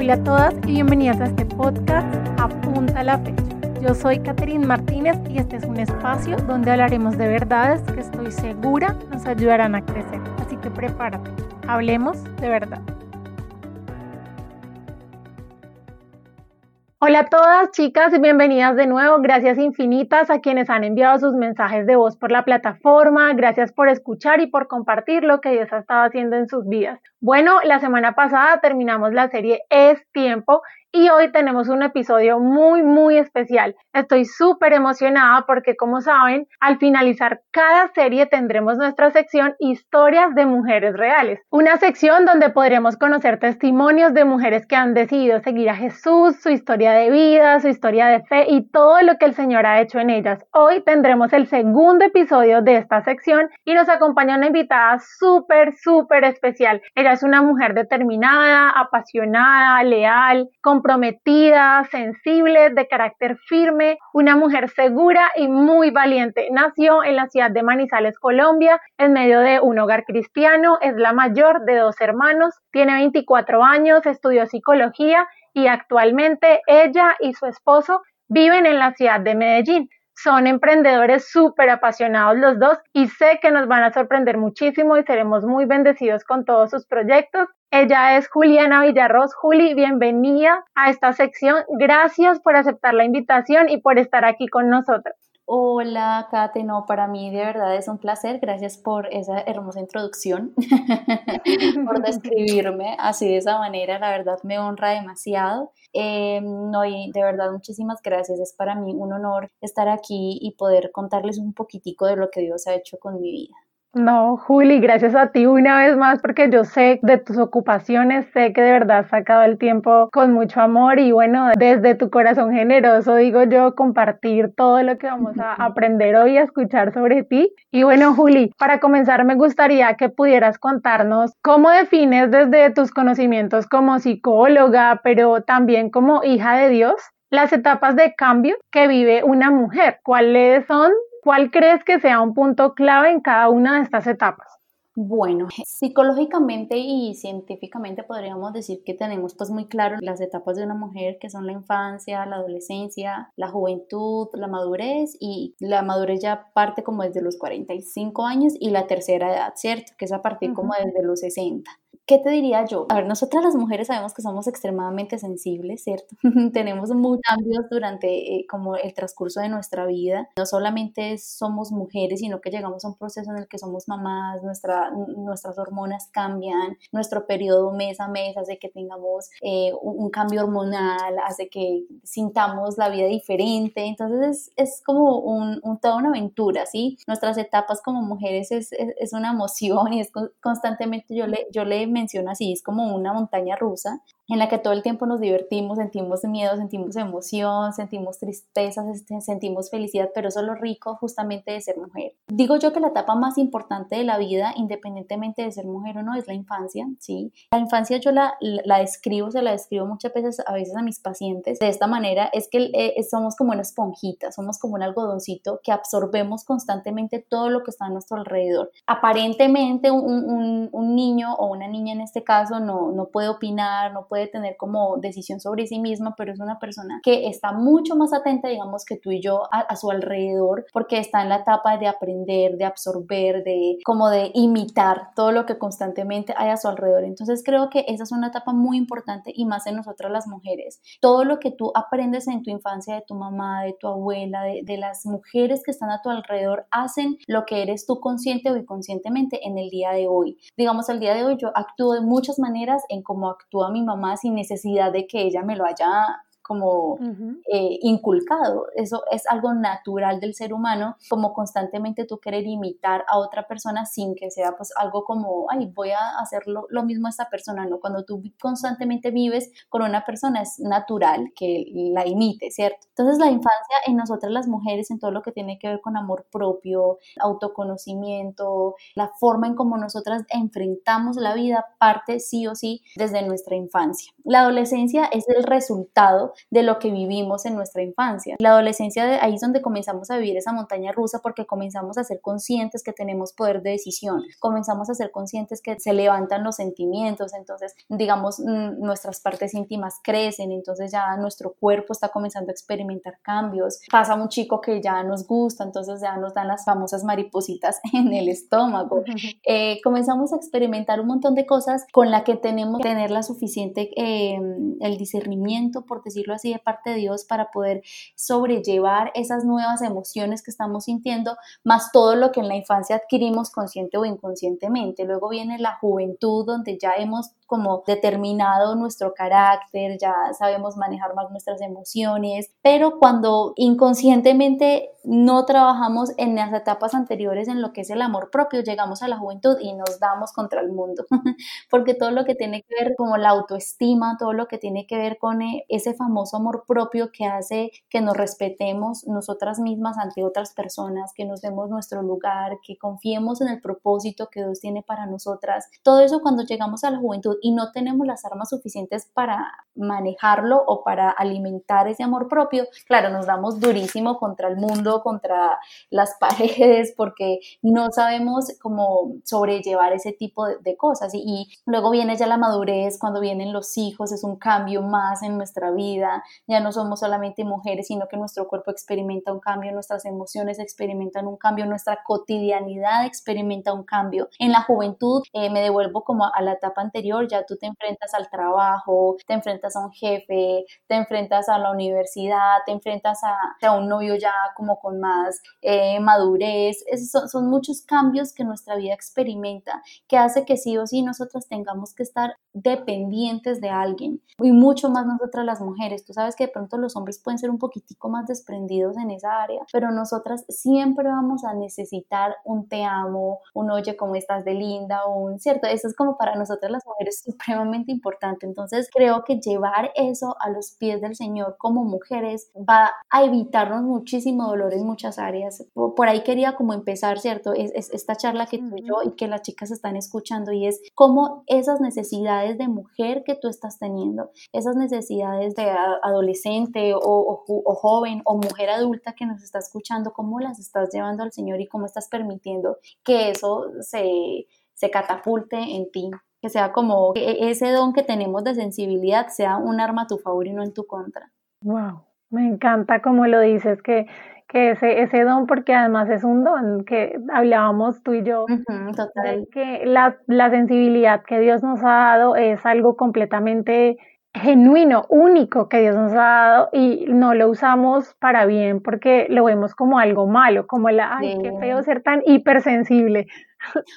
Hola a todas y bienvenidas a este podcast Apunta la fecha. Yo soy Catherine Martínez y este es un espacio donde hablaremos de verdades que estoy segura nos ayudarán a crecer. Así que prepárate, hablemos de verdad. Hola a todas chicas y bienvenidas de nuevo. Gracias infinitas a quienes han enviado sus mensajes de voz por la plataforma. Gracias por escuchar y por compartir lo que Dios ha estado haciendo en sus vidas. Bueno, la semana pasada terminamos la serie Es Tiempo y hoy tenemos un episodio muy, muy especial. Estoy súper emocionada porque, como saben, al finalizar cada serie tendremos nuestra sección Historias de Mujeres Reales, una sección donde podremos conocer testimonios de mujeres que han decidido seguir a Jesús, su historia de vida, su historia de fe y todo lo que el Señor ha hecho en ellas. Hoy tendremos el segundo episodio de esta sección y nos acompaña una invitada súper, súper especial. Ella es una mujer determinada, apasionada, leal, con comprometida, sensible, de carácter firme, una mujer segura y muy valiente. Nació en la ciudad de Manizales, Colombia, en medio de un hogar cristiano, es la mayor de dos hermanos, tiene 24 años, estudió psicología y actualmente ella y su esposo viven en la ciudad de Medellín. Son emprendedores súper apasionados los dos y sé que nos van a sorprender muchísimo y seremos muy bendecidos con todos sus proyectos. Ella es Juliana Villarroz. Juli, bienvenida a esta sección. Gracias por aceptar la invitación y por estar aquí con nosotros. Hola, Kate. No, para mí de verdad es un placer. Gracias por esa hermosa introducción, por describirme así de esa manera. La verdad me honra demasiado. Eh, no, y de verdad muchísimas gracias. Es para mí un honor estar aquí y poder contarles un poquitico de lo que Dios ha hecho con mi vida. No, Juli, gracias a ti una vez más porque yo sé de tus ocupaciones, sé que de verdad has sacado el tiempo con mucho amor y bueno, desde tu corazón generoso digo yo compartir todo lo que vamos a aprender hoy a escuchar sobre ti. Y bueno, Juli, para comenzar me gustaría que pudieras contarnos cómo defines desde tus conocimientos como psicóloga, pero también como hija de Dios, las etapas de cambio que vive una mujer. ¿Cuáles son ¿Cuál crees que sea un punto clave en cada una de estas etapas? Bueno, psicológicamente y científicamente podríamos decir que tenemos pues muy claro las etapas de una mujer que son la infancia, la adolescencia, la juventud, la madurez y la madurez ya parte como desde los 45 años y la tercera edad, ¿cierto? Que es a partir como desde los 60. ¿Qué te diría yo? A ver, nosotras las mujeres sabemos que somos extremadamente sensibles, ¿cierto? Tenemos muchos cambios durante eh, como el transcurso de nuestra vida. No solamente somos mujeres, sino que llegamos a un proceso en el que somos mamás, nuestra, nuestras hormonas cambian, nuestro periodo mes a mes hace que tengamos eh, un, cambio hormonal, hace que sintamos la vida diferente. Entonces es, es como un, un, toda una aventura, ¿sí? Nuestras etapas como mujeres es, es, es una emoción y es constantemente yo le, yo le menciona así, es como una montaña rusa en la que todo el tiempo nos divertimos, sentimos miedo, sentimos emoción, sentimos tristeza, sentimos felicidad, pero eso es lo rico justamente de ser mujer. Digo yo que la etapa más importante de la vida, independientemente de ser mujer o no, es la infancia, ¿sí? La infancia yo la, la describo, se la describo muchas veces a veces a mis pacientes de esta manera, es que eh, somos como una esponjita, somos como un algodoncito que absorbemos constantemente todo lo que está a nuestro alrededor. Aparentemente un, un, un niño o una niña en este caso no, no puede opinar, no puede tener como decisión sobre sí misma, pero es una persona que está mucho más atenta, digamos, que tú y yo a, su alrededor, porque está en la etapa de aprender, de absorber, de como de imitar todo lo que constantemente hay a su alrededor. Entonces creo que esa es una etapa muy importante y más en nosotras las mujeres. Todo lo que tú aprendes en tu infancia de tu mamá, de tu abuela, de, de las mujeres que están a tu alrededor, hacen lo que eres tú consciente o inconscientemente en el día de hoy. Digamos, el día de hoy yo actúo de muchas maneras en cómo actúa mi mamá sin necesidad de que ella me lo haya como eh, inculcado. Eso es algo natural del ser humano, como constantemente tú querer imitar a otra persona sin que sea pues algo como, ay, voy a hacer lo, mismo a esta persona, ¿no? Cuando tú constantemente vives con una persona es natural que la imite, ¿cierto? Entonces la infancia en nosotras las mujeres, en todo lo que tiene que ver con amor propio, autoconocimiento, la forma en cómo nosotras enfrentamos la vida, parte sí o sí desde nuestra infancia. La adolescencia es el resultado de lo que vivimos en nuestra infancia. La adolescencia ahí es donde comenzamos a vivir esa montaña rusa porque comenzamos a ser conscientes que tenemos poder de decisión, comenzamos a ser conscientes que se levantan los sentimientos, entonces digamos mm, nuestras partes íntimas crecen, entonces ya nuestro cuerpo está comenzando a experimentar cambios, pasa un chico que ya nos gusta, entonces ya nos dan las famosas maripositas en el estómago, eh, comenzamos a experimentar un montón de cosas con la que tenemos que tener la suficiente, em, el discernimiento, por decirlo así, de parte de Dios para poder sobrellevar esas nuevas emociones que estamos sintiendo, más todo lo que en la infancia adquirimos consciente o inconscientemente. Luego viene la juventud, donde ya hemos como determinado nuestro carácter, ya sabemos manejar más nuestras emociones, pero cuando inconscientemente no trabajamos en las etapas anteriores en lo que es el amor propio, llegamos a la juventud y nos damos contra el mundo, porque todo lo que tiene que ver como la autoestima, todo lo que tiene que ver con eh, ese famoso amor propio que hace que nos respetemos nosotras mismas ante otras personas, que nos demos nuestro lugar, que confiemos en el propósito que Dios tiene para nosotras, todo eso cuando llegamos a la juventud y no tenemos las armas suficientes para manejarlo o para alimentar ese amor propio, claro, nos damos durísimo contra el mundo, contra las paredes, porque no sabemos cómo sobrellevar ese tipo de, cosas. Y, luego viene ya la madurez, cuando vienen los hijos, es un cambio más en nuestra vida, ya no somos solamente mujeres, sino que nuestro cuerpo experimenta un cambio, nuestras emociones experimentan un cambio, nuestra cotidianidad experimenta un cambio. En la juventud, eh, me devuelvo como a la etapa anterior, ya tú te enfrentas al trabajo, te enfrentas a un jefe, te enfrentas a la universidad, te enfrentas a, a un novio ya como con más eh, madurez. son, son, muchos cambios que nuestra vida experimenta, que hace que sí o sí nosotras tengamos que estar dependientes de alguien y mucho más nosotras las mujeres. Tú sabes que de pronto los hombres pueden ser un poquitico más desprendidos en esa área, pero nosotras siempre vamos a necesitar un te amo, un oye cómo estás de linda, un cierto, eso es como para nosotras las mujeres supremamente importante. Entonces creo que llevar eso a los pies del Señor como mujeres va a evitarnos muchísimo dolor en muchas áreas. Por, ahí quería como empezar, ¿cierto? Es, esta charla que tú y yo y que las chicas están escuchando y es cómo esas necesidades de mujer que tú estás teniendo, esas necesidades de adolescente o, o joven o mujer adulta que nos está escuchando, cómo las estás llevando al Señor y cómo estás permitiendo que eso se, se catapulte en ti que sea como que ese don que tenemos de sensibilidad sea un arma a tu favor y no en tu contra. Wow, me encanta como lo dices, que, que ese, ese don, porque además es un don, que hablábamos tú y yo, total. que la, la sensibilidad que Dios nos ha dado es algo completamente genuino, único que Dios nos ha dado y no lo usamos para bien porque lo vemos como algo malo, como la, ay, qué feo ser tan hipersensible.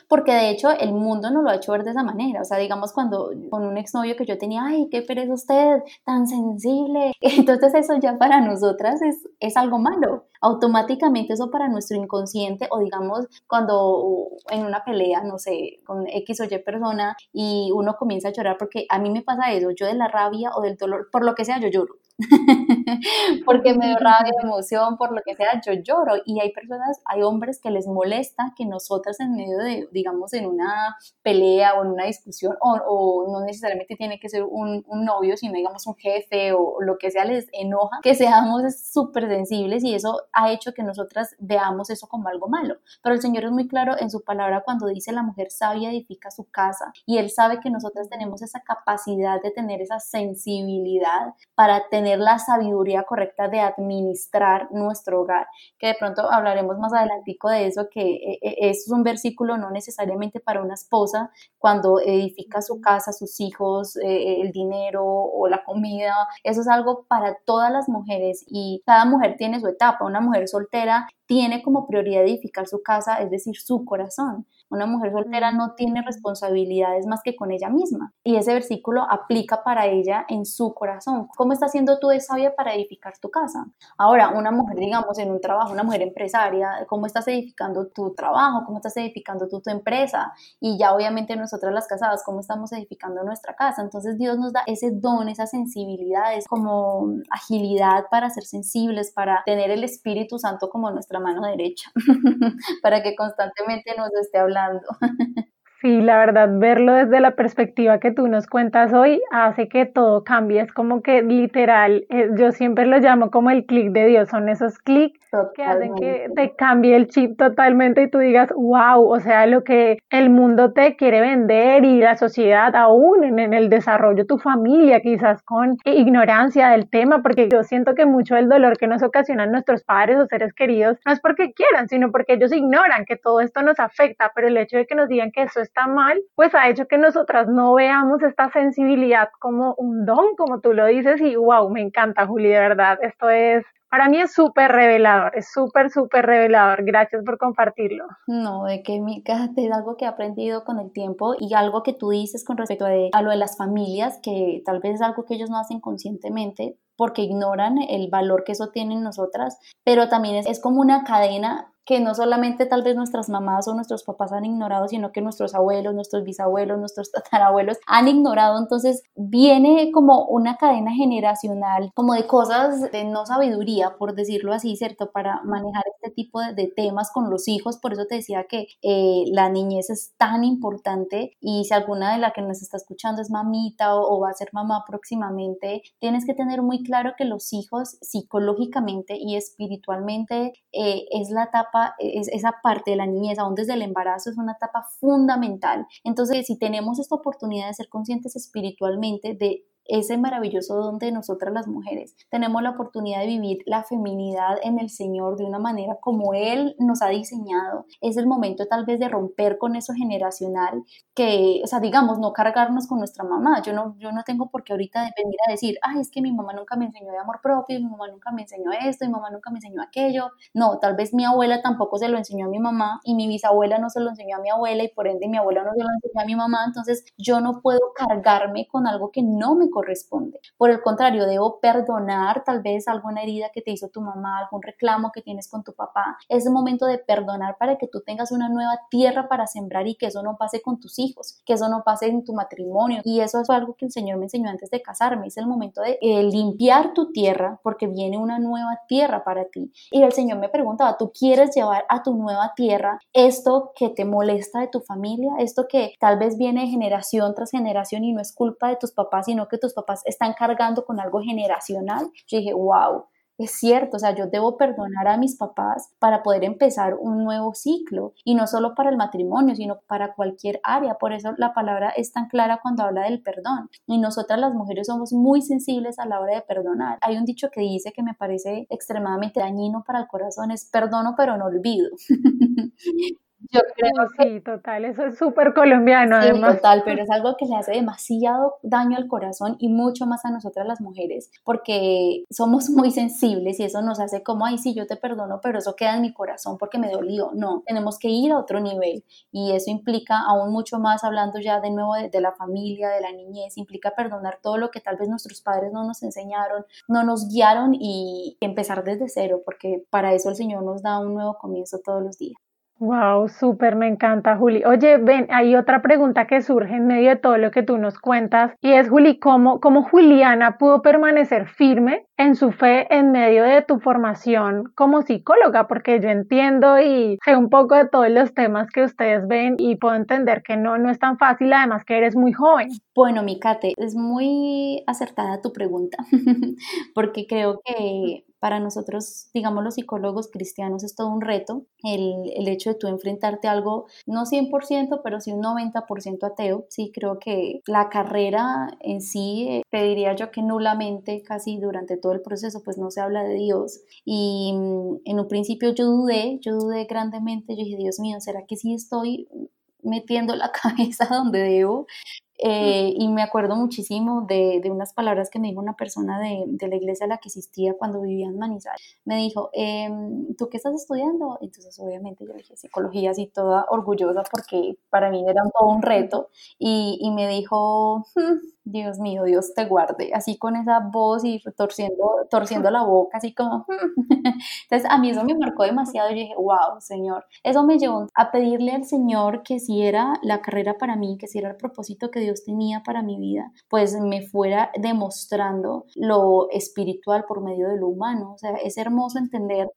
Porque de hecho el mundo no lo ha hecho ver de esa manera. O sea, digamos cuando con un exnovio que yo tenía, ay, qué pereza usted, tan sensible. Entonces eso ya para nosotras es, es algo malo. Automáticamente eso para nuestro inconsciente o digamos cuando en una pelea, no sé, con X o Y persona y uno comienza a llorar porque a mí me pasa eso, yo de la rabia o del dolor, por lo que sea, yo lloro. porque me dio rabia, emoción, por lo que sea, yo lloro. Y hay personas, hay hombres que les molesta que nosotras en medio de, digamos, en una pelea o en una discusión, o, no necesariamente tiene que ser un, novio, sino digamos un jefe o, lo que sea, les enoja, que seamos súper sensibles y eso ha hecho que nosotras veamos eso como algo malo. Pero el Señor es muy claro en su palabra cuando dice la mujer sabia edifica su casa y Él sabe que nosotras tenemos esa capacidad de tener esa sensibilidad para tener tener la sabiduría correcta de administrar nuestro hogar, que de pronto hablaremos más adelantico de eso, que eh, eh, es un versículo no necesariamente para una esposa cuando edifica su casa, sus hijos, eh, el dinero o la comida, eso es algo para todas las mujeres y cada mujer tiene su etapa, una mujer soltera tiene como prioridad edificar su casa, es decir, su corazón. Una mujer soltera no tiene responsabilidades más que con ella misma. Y ese versículo aplica para ella en su corazón. ¿Cómo estás haciendo tú de sabia para edificar tu casa? Ahora, una mujer, digamos, en un trabajo, una mujer empresaria, ¿cómo estás edificando tu trabajo? ¿Cómo estás edificando tu, tu empresa? Y ya obviamente nosotras las casadas, ¿cómo estamos edificando nuestra casa? Entonces Dios nos da ese don, esa sensibilidad, es como agilidad para ser sensibles, para tener el Espíritu Santo como nuestra mano derecha, para que constantemente nos esté hablando dando. Sí, la verdad, verlo desde la perspectiva que tú nos cuentas hoy hace que todo cambie. Es como que literal, eh, yo siempre lo llamo como el clic de Dios, son esos clics que hacen que te cambie el chip totalmente y tú digas, wow, o sea, lo que el mundo te quiere vender y la sociedad aún en, en el desarrollo, tu familia quizás con ignorancia del tema, porque yo siento que mucho del dolor que nos ocasionan nuestros padres o seres queridos no es porque quieran, sino porque ellos ignoran que todo esto nos afecta, pero el hecho de que nos digan que eso es está mal, pues ha hecho que nosotras no veamos esta sensibilidad como un don, como tú lo dices, y wow, me encanta, Juli, de verdad, esto es para mí es súper revelador, es súper, súper revelador. Gracias por compartirlo. No, de que mi es algo que he aprendido con el tiempo y algo que tú dices con respecto a, lo de las familias, que tal vez es algo que ellos no hacen conscientemente porque ignoran el valor que eso tiene en nosotras, pero también es como una cadena que no solamente tal vez nuestras mamás o nuestros papás han ignorado, sino que nuestros abuelos, nuestros bisabuelos, nuestros tatarabuelos han ignorado. Entonces viene como una cadena generacional, como de cosas de no sabiduría, por decirlo así, ¿cierto? Para manejar este tipo de, temas con los hijos. Por eso te decía que eh, la niñez es tan importante y si alguna de las que nos está escuchando es mamita o, va a ser mamá próximamente, tienes que tener muy claro que los hijos psicológicamente y espiritualmente eh, es la etapa es, esa parte de la niñez, aún desde el embarazo, es una etapa fundamental. Entonces, si tenemos esta oportunidad de ser conscientes espiritualmente, de ese maravilloso don de nosotras las mujeres. Tenemos la oportunidad de vivir la feminidad en el Señor de una manera como Él nos ha diseñado. Es el momento tal vez de romper con eso generacional, que, o sea, digamos, no cargarnos con nuestra mamá. Yo no, yo no tengo por qué ahorita venir a decir, ay, es que mi mamá nunca me enseñó de amor propio, mi mamá nunca me enseñó esto, mi mamá nunca me enseñó aquello. No, tal vez mi abuela tampoco se lo enseñó a mi mamá y mi bisabuela no se lo enseñó a mi abuela y por ende mi abuela no se lo enseñó a mi mamá. Entonces yo no puedo cargarme con algo que no me corresponde. Por el contrario, debo perdonar tal vez alguna herida que te hizo tu mamá, algún reclamo que tienes con tu papá. Es el momento de perdonar para que tú tengas una nueva tierra para sembrar y que eso no pase con tus hijos, que eso no pase en tu matrimonio. Y eso es algo que el Señor me enseñó antes de casarme. Es el momento de eh, limpiar tu tierra porque viene una nueva tierra para ti. Y el Señor me preguntaba, ¿tú quieres llevar a tu nueva tierra esto que te molesta de tu familia? Esto que tal vez viene generación tras generación y no es culpa de tus papás, sino que tus papás están cargando con algo generacional. Yo dije, wow, es cierto, o sea, yo debo perdonar a mis papás para poder empezar un nuevo ciclo y no solo para el matrimonio, sino para cualquier área. Por eso la palabra es tan clara cuando habla del perdón. Y nosotras las mujeres somos muy sensibles a la hora de perdonar. Hay un dicho que dice que me parece extremadamente dañino para el corazón, es perdono pero no olvido. Yo creo sí, total, eso es súper colombiano sí, total, pero es algo que le hace demasiado daño al corazón y mucho más a nosotras las mujeres, porque somos muy sensibles y eso nos hace como, ay, sí, yo te perdono, pero eso queda en mi corazón porque me dolió. No, tenemos que ir a otro nivel y eso implica aún mucho más, hablando ya de nuevo de, de la familia, de la niñez, implica perdonar todo lo que tal vez nuestros padres no nos enseñaron, no nos guiaron y empezar desde cero, porque para eso el Señor nos da un nuevo comienzo todos los días. Wow, súper, me encanta, Juli. Oye, ven, hay otra pregunta que surge en medio de todo lo que tú nos cuentas y es, Juli, ¿cómo, cómo Juliana pudo permanecer firme en su fe en medio de tu formación como psicóloga? Porque yo entiendo y sé un poco de todos los temas que ustedes ven y puedo entender que no, no es tan fácil, además que eres muy joven. Bueno, mi Kate, es muy acertada tu pregunta, porque creo que para nosotros, digamos, los psicólogos cristianos es todo un reto el, el hecho de tú enfrentarte a algo, no 100%, pero sí un 90% ateo. Sí, creo que la carrera en sí, eh, te diría yo que nulamente, casi durante todo el proceso, pues no se habla de Dios. Y mm, en un principio yo dudé, yo dudé grandemente, yo dije, Dios mío, ¿será que sí estoy metiendo la cabeza donde debo? Eh, y me acuerdo muchísimo de, de, unas palabras que me dijo una persona de, de, la iglesia a la que asistía cuando vivía en Manizales. Me dijo, em, ¿tú qué estás estudiando? Entonces, obviamente, yo dije psicología, así toda orgullosa, porque para mí era todo un reto. Y, y me dijo, hmm, Dios mío, Dios te guarde, así con esa voz y torciendo, torciendo la boca, así como... Entonces a mí eso me marcó demasiado y dije, wow, Señor, eso me llevó a pedirle al Señor que si era la carrera para mí, que si era el propósito que Dios tenía para mi vida, pues me fuera demostrando lo espiritual por medio de lo humano. O sea, es hermoso entender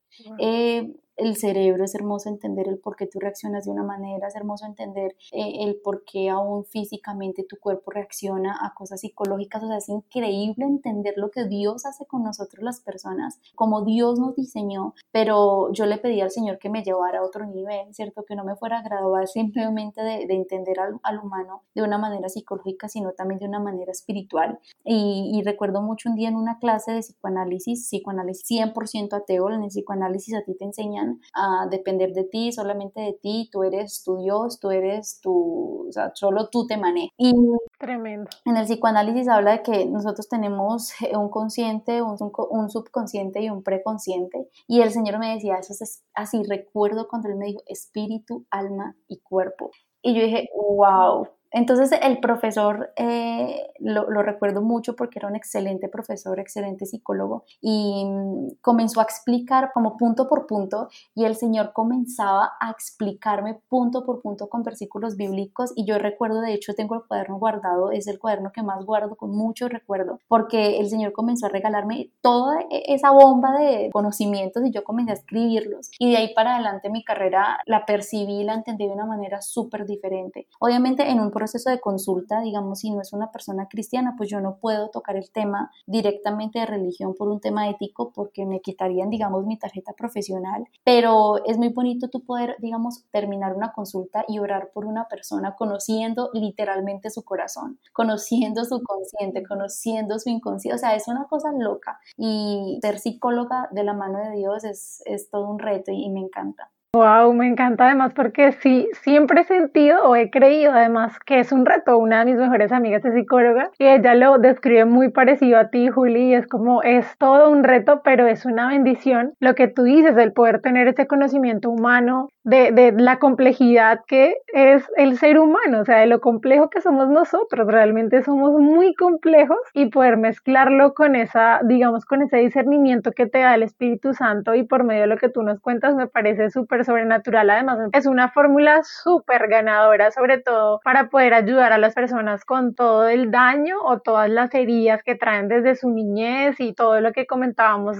el cerebro, es hermoso entender el por qué tú reaccionas de una manera, es hermoso entender eh, el por qué aún físicamente tu cuerpo reacciona a cosas psicológicas, o sea, es increíble entender lo que Dios hace con nosotros las personas, como Dios nos diseñó, pero yo le pedí al Señor que me llevara a otro nivel, ¿cierto? Que no me fuera a graduar simplemente de, entender al, al, humano de una manera psicológica, sino también de una manera espiritual. Y, y recuerdo mucho un día en una clase de psicoanálisis, psicoanálisis 100% ateo, en el psicoanálisis a ti te enseñan a depender de ti, solamente de ti, tú eres tu Dios, tú eres tu, o sea, solo tú te manejas. Y Tremendo. En el psicoanálisis habla de que nosotros tenemos un consciente, un, un subconsciente y un preconsciente. Y el Señor me decía, eso es así, recuerdo cuando Él me dijo espíritu, alma y cuerpo. Y yo dije, wow, entonces el profesor eh, lo, recuerdo mucho porque era un excelente profesor, excelente psicólogo y mm, comenzó a explicar como punto por punto y el Señor comenzaba a explicarme punto por punto con versículos bíblicos y yo recuerdo, de hecho tengo el cuaderno guardado, es el cuaderno que más guardo con mucho recuerdo porque el Señor comenzó a regalarme toda e, esa bomba de conocimientos y yo comencé a escribirlos y de ahí para adelante mi carrera la percibí, la entendí de una manera súper diferente. Obviamente en un proceso proceso de consulta, digamos, si no es una persona cristiana, pues yo no puedo tocar el tema directamente de religión por un tema ético porque me quitarían, digamos, mi tarjeta profesional. Pero es muy bonito tú poder, digamos, terminar una consulta y orar por una persona conociendo literalmente su corazón, conociendo su consciente, conociendo su inconsciente. O sea, es una cosa loca. Y ser psicóloga de la mano de Dios es, es todo un reto y me encanta. Wow, me encanta además porque sí, siempre he sentido o he creído además que es un reto. Una de mis mejores amigas es psicóloga y ella lo describe muy parecido a ti, Juli, y es como es todo un reto, pero es una bendición lo que tú dices, el poder tener ese conocimiento humano de, de la complejidad que es el ser humano, o sea, de lo complejo que somos nosotros. Realmente somos muy complejos y poder mezclarlo con esa, digamos, con ese discernimiento que te da el Espíritu Santo y por medio de lo que tú nos cuentas me parece súper sobrenatural. Además, es una fórmula súper ganadora, sobre todo para poder ayudar a las personas con todo el daño o todas las heridas que traen desde su niñez y todo lo que comentábamos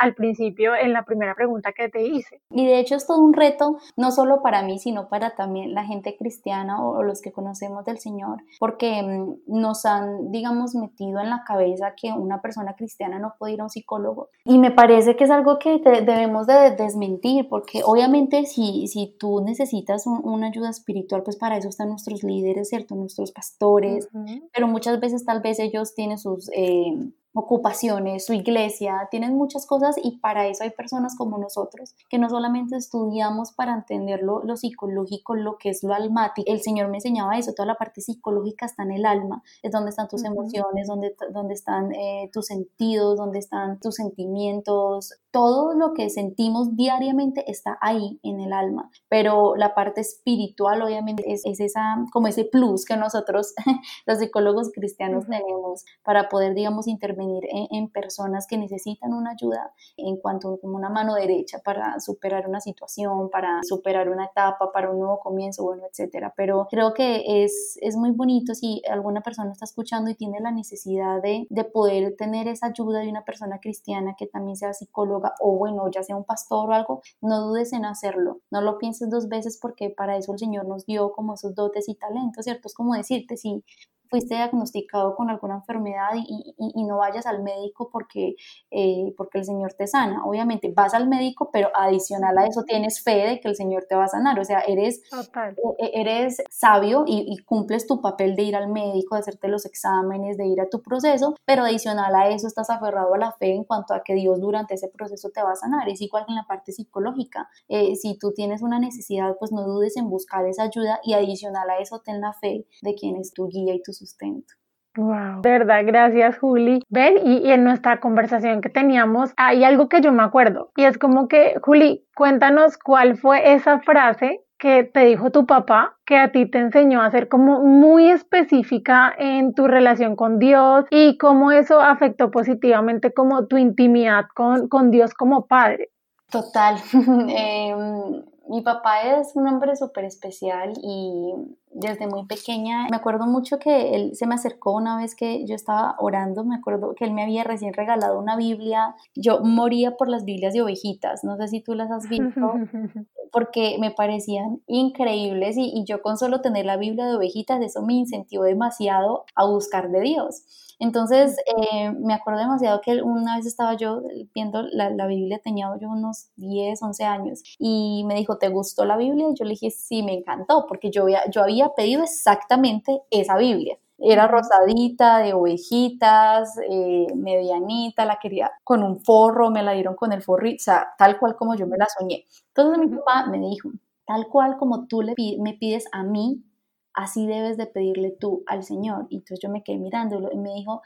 al principio en la primera pregunta que te hice. Y de hecho es todo un reto, no solo para mí, sino para también la gente cristiana o, los que conocemos del Señor, porque mm, nos han, digamos, metido en la cabeza que una persona cristiana no puede ir a un psicólogo. Y me parece que es algo que debemos de desmentir, porque obviamente si, si tú necesitas una ayuda espiritual, pues para eso están nuestros líderes, ¿cierto? Nuestros pastores, pero muchas veces tal vez ellos tienen sus... Eh, ocupaciones, su iglesia, tienen muchas cosas y para eso hay personas como nosotros que no solamente estudiamos para entender lo, psicológico, lo que es lo almático. El Señor me enseñaba eso, toda la parte psicológica está en el alma, es donde están tus emociones, donde, donde están eh, tus sentidos, donde están tus sentimientos, todo lo que sentimos diariamente está ahí en el alma, pero la parte espiritual obviamente es, es esa, como ese plus que nosotros, los psicólogos cristianos, tenemos para poder, digamos, intervenir en, personas que necesitan una ayuda en cuanto como una mano derecha para superar una situación, para superar una etapa, para un nuevo comienzo, bueno, etcétera. Pero creo que es, es muy bonito si alguna persona está escuchando y tiene la necesidad de, de poder tener esa ayuda de una persona cristiana que también sea psicóloga o bueno, ya sea un pastor o algo, no dudes en hacerlo. No lo pienses dos veces porque para eso el Señor nos dio como esos dotes y talentos, ¿cierto? Es como decirte, si fuiste diagnosticado con alguna enfermedad y, y, no vayas al médico porque, eh, porque el Señor te sana. Obviamente vas al médico, pero adicional a eso tienes fe de que el Señor te va a sanar. O sea, eres, e, e, eres sabio y, cumples tu papel de ir al médico, de hacerte los exámenes, de ir a tu proceso, pero adicional a eso estás aferrado a la fe en cuanto a que Dios durante ese proceso te va a sanar. Es igual que en la parte psicológica. Eh, si tú tienes una necesidad, pues no dudes en buscar esa ayuda y adicional a eso ten la fe de quien es tu guía y tu sustento. Wow, de verdad, gracias Juli. Ven, y, en nuestra conversación que teníamos hay algo que yo me acuerdo y es como que, Juli, cuéntanos cuál fue esa frase que te dijo tu papá que a ti te enseñó a ser como muy específica en tu relación con Dios y cómo eso afectó positivamente como tu intimidad con, con Dios como padre. Total. Em, mi papá es un hombre súper especial y desde muy pequeña. Me acuerdo mucho que él se me acercó una vez que yo estaba orando, me acuerdo que él me había recién regalado una Biblia. Yo moría por las Biblias de ovejitas, no sé si tú las has visto, porque me parecían increíbles y, y yo con solo tener la Biblia de ovejitas, eso me incentivó demasiado a buscar de Dios. Entonces, eh, me acuerdo demasiado que una vez estaba yo viendo la, la, Biblia, tenía yo unos 10, 11 años, y me dijo, ¿te gustó la Biblia? Y yo le dije, sí, me encantó, porque yo yo había pedido exactamente esa Biblia. Era rosadita, de ovejitas, eh, medianita, la quería con un forro, me la dieron con el forro, o sea, tal cual como yo me la soñé. Entonces mi papá me dijo, tal cual como tú le, me pides a mí, así debes de pedirle tú al Señor. Y entonces yo me quedé mirándolo y me dijo,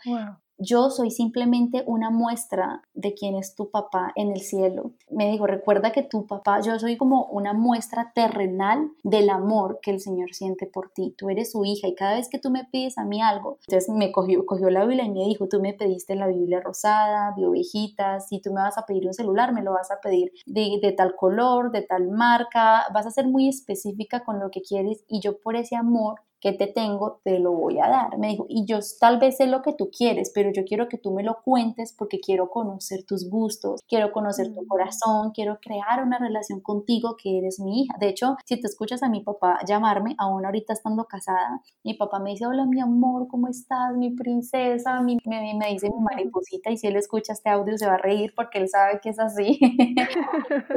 yo soy simplemente una muestra de quién es tu papá en el cielo. Me dijo, recuerda que tu papá, yo soy como una muestra terrenal del amor que el Señor siente por ti. Tú eres su hija y cada vez que tú me pides a mí algo, entonces me cogió, la Biblia y me dijo, tú me pediste la Biblia rosada, de ovejitas, si tú me vas a pedir un celular, me lo vas a pedir de tal color, de tal marca, vas a ser muy específica con lo que quieres y yo por ese amor que te tengo, te lo voy a dar. Me dijo, y yo tal vez sé lo que tú quieres, pero yo quiero que tú me lo cuentes porque quiero conocer tus gustos, quiero conocer tu mm. corazón, quiero crear una relación contigo que eres mi hija. De hecho, si te escuchas a mi papá llamarme, aún ahorita estando casada, mi papá me dice, hola mi amor, ¿cómo estás? Mi princesa, me, me, dice mi mariposita y si él escucha este audio se va a reír porque él sabe que es así.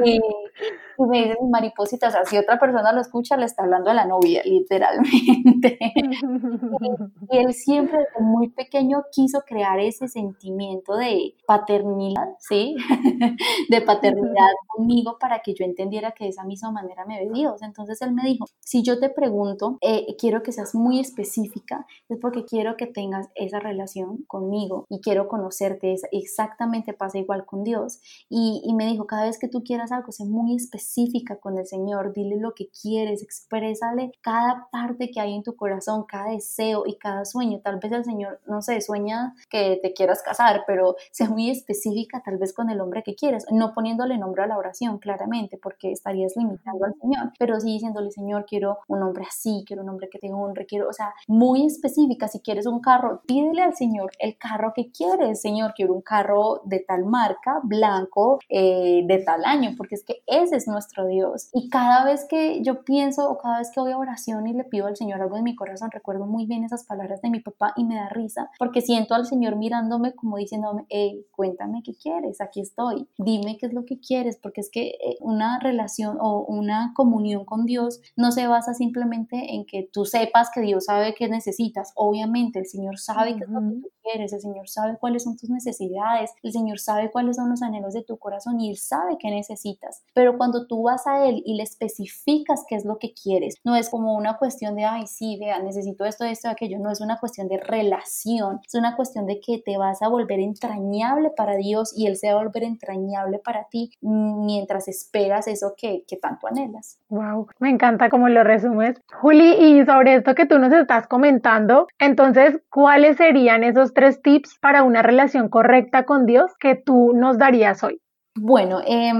y, y me dice mi mariposita, o sea, si otra persona lo escucha, le está hablando a la novia, literalmente. y él siempre desde muy pequeño quiso crear ese sentimiento de paternidad, ¿sí? de paternidad conmigo para que yo entendiera que de esa misma manera me ve Dios. Entonces él me dijo, si yo te pregunto, eh, quiero que seas muy específica, es porque quiero que tengas esa relación conmigo y quiero conocerte. Exactamente pasa igual con Dios. Y, y me dijo, cada vez que tú quieras algo, sé muy específica con el Señor, dile lo que quieres, exprésale cada parte que hay en tu corazón, cada deseo y cada sueño. Tal vez el Señor, no sé, sueña que te quieras casar, pero sea muy específica tal vez con el hombre que quieres, no poniéndole nombre a la oración, claramente, porque estarías limitando al Señor, pero sí diciéndole, Señor, quiero un hombre así, quiero un hombre que te honre, quiero, o sea, muy específica. Si quieres un carro, pídele al Señor el carro que quieres, Señor, quiero un carro de tal marca, blanco, eh, de tal año, porque es que ese es nuestro Dios. Y cada vez que yo pienso o cada vez que voy a oración y le pido al Señor algo, en mi corazón. Recuerdo muy bien esas palabras de mi papá y me da risa porque siento al Señor mirándome como diciéndome, hey, cuéntame qué quieres, aquí estoy, dime qué es lo que quieres, porque es que eh, una relación o una comunión con Dios no se basa simplemente en que tú sepas que Dios sabe qué necesitas. Obviamente el Señor sabe qué es lo que tú quieres, el Señor sabe cuáles son tus necesidades, el Señor sabe cuáles son los anhelos de tu corazón y Él sabe qué necesitas. Pero cuando tú vas a Él y le especificas qué es lo que quieres, no es como una cuestión de, ay, sí, vea, necesito esto, esto, aquello. No es una cuestión de relación, es una cuestión de que te vas a volver entrañable para Dios y Él se va a volver entrañable para ti mientras esperas eso que, que tanto anhelas. Wow, me encanta cómo lo resumes. Juli, y sobre esto que tú nos estás comentando, entonces, ¿cuáles serían esos tres tips para una relación correcta con Dios que tú nos darías hoy? Bueno, eh,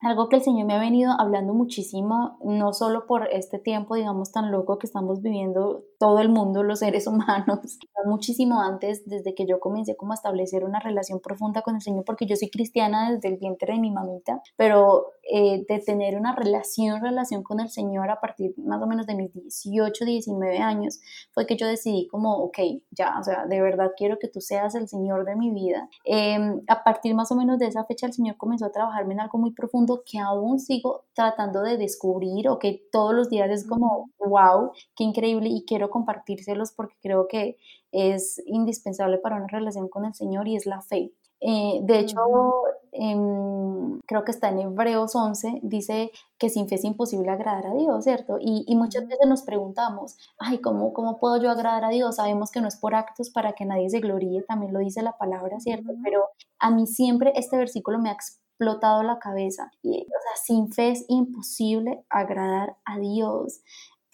algo que el Señor me ha venido hablando muchísimo, no solo por este tiempo, digamos, tan loco que estamos viviendo todo el mundo, los seres humanos, muchísimo antes, desde que yo comencé como a establecer una relación profunda con el Señor, porque yo soy cristiana desde el vientre de mi mamita, pero eh, de tener una relación, relación con el Señor a partir más o menos de mis 18, 19 años, fue que yo decidí como, ok, ya, o sea, de verdad quiero que tú seas el Señor de mi vida. Em, a partir más o menos de esa fecha, el Señor comenzó a trabajarme en algo muy profundo que aún sigo tratando de descubrir o que todos los días es como, wow, qué increíble y quiero compartírselos porque creo que es indispensable para una relación con el Señor y es la fe. Eh, de hecho, creo que está en Hebreos 11, dice que sin fe es imposible agradar a Dios, ¿cierto? Y, y muchas veces nos preguntamos, ay, ¿cómo, ¿cómo puedo yo agradar a Dios? Sabemos que no es por actos para que nadie se gloríe, también lo dice la palabra, ¿cierto? Pero a mí siempre este versículo me ha explotado la cabeza. Y, o sea, sin fe es imposible agradar a Dios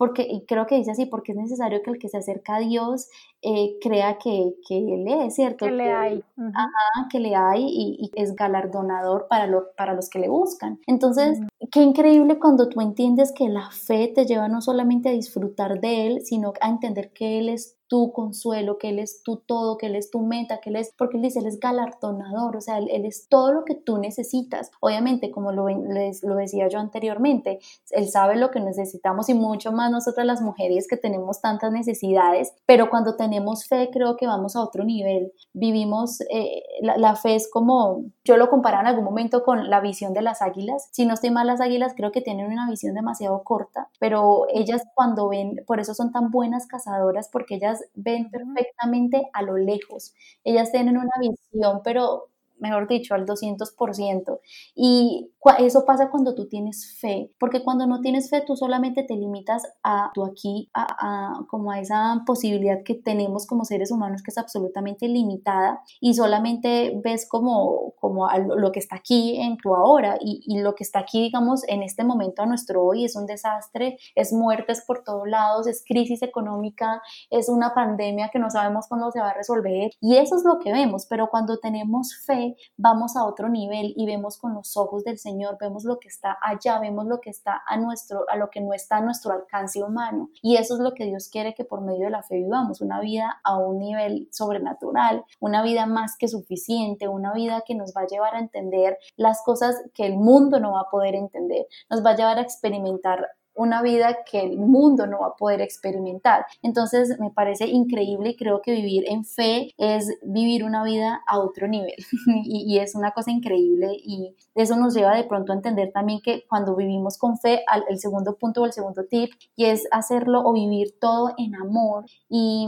porque, y creo que dice así, porque es necesario que el que se acerca a Dios eh, crea que, que Él es, ¿cierto? Que le hay. Ajá, que le hay y, es galardonador para, lo, para los que le buscan. Entonces, qué increíble cuando tú entiendes que la fe te lleva no solamente a disfrutar de Él, sino a entender que Él es tu consuelo, que Él es tu todo, que Él es tu meta, que Él es, porque Él dice, Él es galardonador, o sea, Él, es todo lo que tú necesitas. Obviamente, como lo, les, lo decía yo anteriormente, Él sabe lo que necesitamos y mucho más nosotras las mujeres que tenemos tantas necesidades, pero cuando tenemos fe creo que vamos a otro nivel. Vivimos, eh, la, fe es como, yo lo comparaba en algún momento con la visión de las águilas. Si no estoy mal, las águilas creo que tienen una visión demasiado corta, pero ellas cuando ven, por eso son tan buenas cazadoras, porque ellas ven perfectamente a lo lejos. Ellas tienen una visión, pero mejor dicho, al 200%. Y eso pasa cuando tú tienes fe, porque cuando no tienes fe tú solamente te limitas a tu aquí, a, como a esa posibilidad que tenemos como seres humanos que es absolutamente limitada y solamente ves como, como lo que está aquí en tu ahora y, y, lo que está aquí, digamos, en este momento a nuestro hoy es un desastre, es muertes por todos lados, es crisis económica, es una pandemia que no sabemos cuándo se va a resolver y eso es lo que vemos, pero cuando tenemos fe, vamos a otro nivel y vemos con los ojos del Señor, vemos lo que está allá, vemos lo que está a nuestro, a lo que no está a nuestro alcance humano. Y eso es lo que Dios quiere que por medio de la fe vivamos, una vida a un nivel sobrenatural, una vida más que suficiente, una vida que nos va a llevar a entender las cosas que el mundo no va a poder entender, nos va a llevar a experimentar una vida que el mundo no va a poder experimentar. Entonces me parece increíble y creo que vivir en fe es vivir una vida a otro nivel y, es una cosa increíble y eso nos lleva de pronto a entender también que cuando vivimos con fe, el segundo punto o el segundo tip y es hacerlo o vivir todo en amor y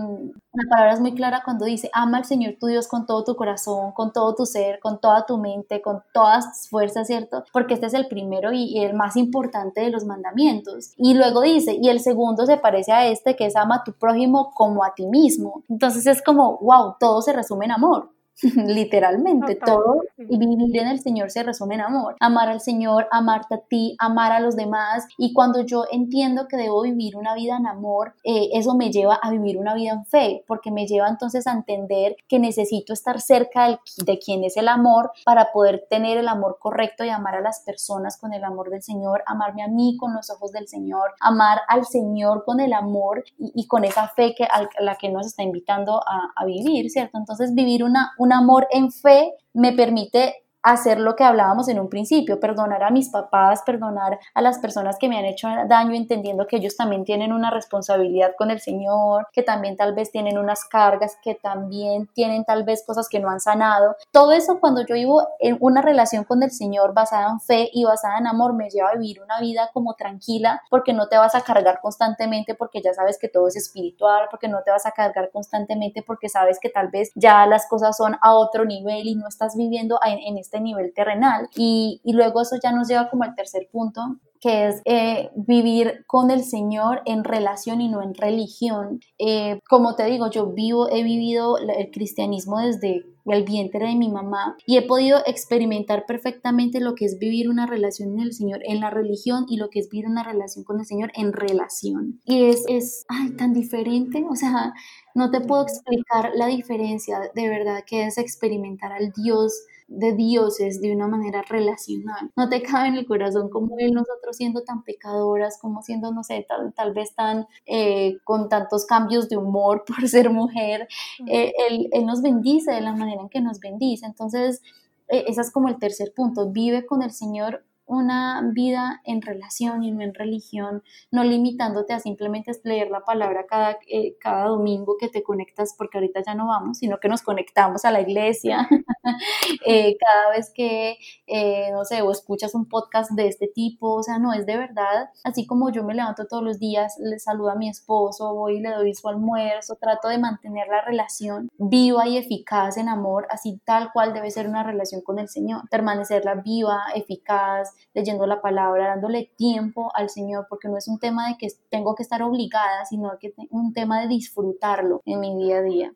la palabra es muy clara cuando dice ama al Señor tu Dios con todo tu corazón, con todo tu ser, con toda tu mente, con todas tus fuerzas, ¿cierto? Porque este es el primero y el más importante de los mandamientos. Y luego dice, y el segundo se parece a este, que es ama a tu prójimo como a ti mismo. Entonces es como, wow, todo se resume en amor. literalmente todo y vivir en el Señor se resume en amor, amar al Señor, amarte a ti, amar a los demás. Y cuando yo entiendo que debo vivir una vida en amor, eh, eso me lleva a vivir una vida en fe, porque me lleva entonces a entender que necesito estar cerca de quien es el amor para poder tener el amor correcto y amar a las personas con el amor del Señor, amarme a mí con los ojos del Señor, amar al Señor con el amor y, con esa fe que, a la que nos está invitando a, a vivir, ¿cierto? Entonces vivir una, un amor en fe me permite hacer lo que hablábamos en un principio, perdonar a mis papás, perdonar a las personas que me han hecho daño, entendiendo que ellos también tienen una responsabilidad con el Señor, que también tal vez tienen unas cargas, que también tienen tal vez cosas que no han sanado. Todo eso cuando yo vivo en una relación con el Señor basada en fe y basada en amor me lleva a vivir una vida como tranquila porque no te vas a cargar constantemente porque ya sabes que todo es espiritual, porque no te vas a cargar constantemente porque sabes que tal vez ya las cosas son a otro nivel y no estás viviendo en, en este nivel terrenal. Y, y luego eso ya nos lleva como al tercer punto, que es eh, vivir con el Señor en relación y no en religión. Eh, como te digo, yo vivo, he vivido el cristianismo desde el vientre de mi mamá y he podido experimentar perfectamente lo que es vivir una relación en el Señor en la religión y lo que es vivir una relación con el Señor en relación. Y es, es ay, tan diferente, o sea, no te puedo explicar la diferencia de verdad que es experimentar al Dios de dioses de una manera relacional. No te cabe en el corazón como Él, nosotros siendo tan pecadoras, como siendo, no sé, tal, tal vez tan eh, con tantos cambios de humor por ser mujer. Eh, él, él, nos bendice de la manera en que nos bendice. Entonces, eh, ese es como el tercer punto. Vive con el Señor una vida en relación y no en religión, no limitándote a simplemente leer la palabra cada, eh, cada domingo que te conectas, porque ahorita ya no vamos, sino que nos conectamos a la iglesia. Eh, cada vez que, eh, no sé, o escuchas un podcast de este tipo, o sea, no es de verdad, así como yo me levanto todos los días, le saludo a mi esposo, voy y le doy su almuerzo, trato de mantener la relación viva y eficaz en amor, así tal cual debe ser una relación con el Señor, permanecerla viva, eficaz, leyendo la palabra, dándole tiempo al Señor, porque no es un tema de que tengo que estar obligada, sino que es un tema de disfrutarlo en mi día a día.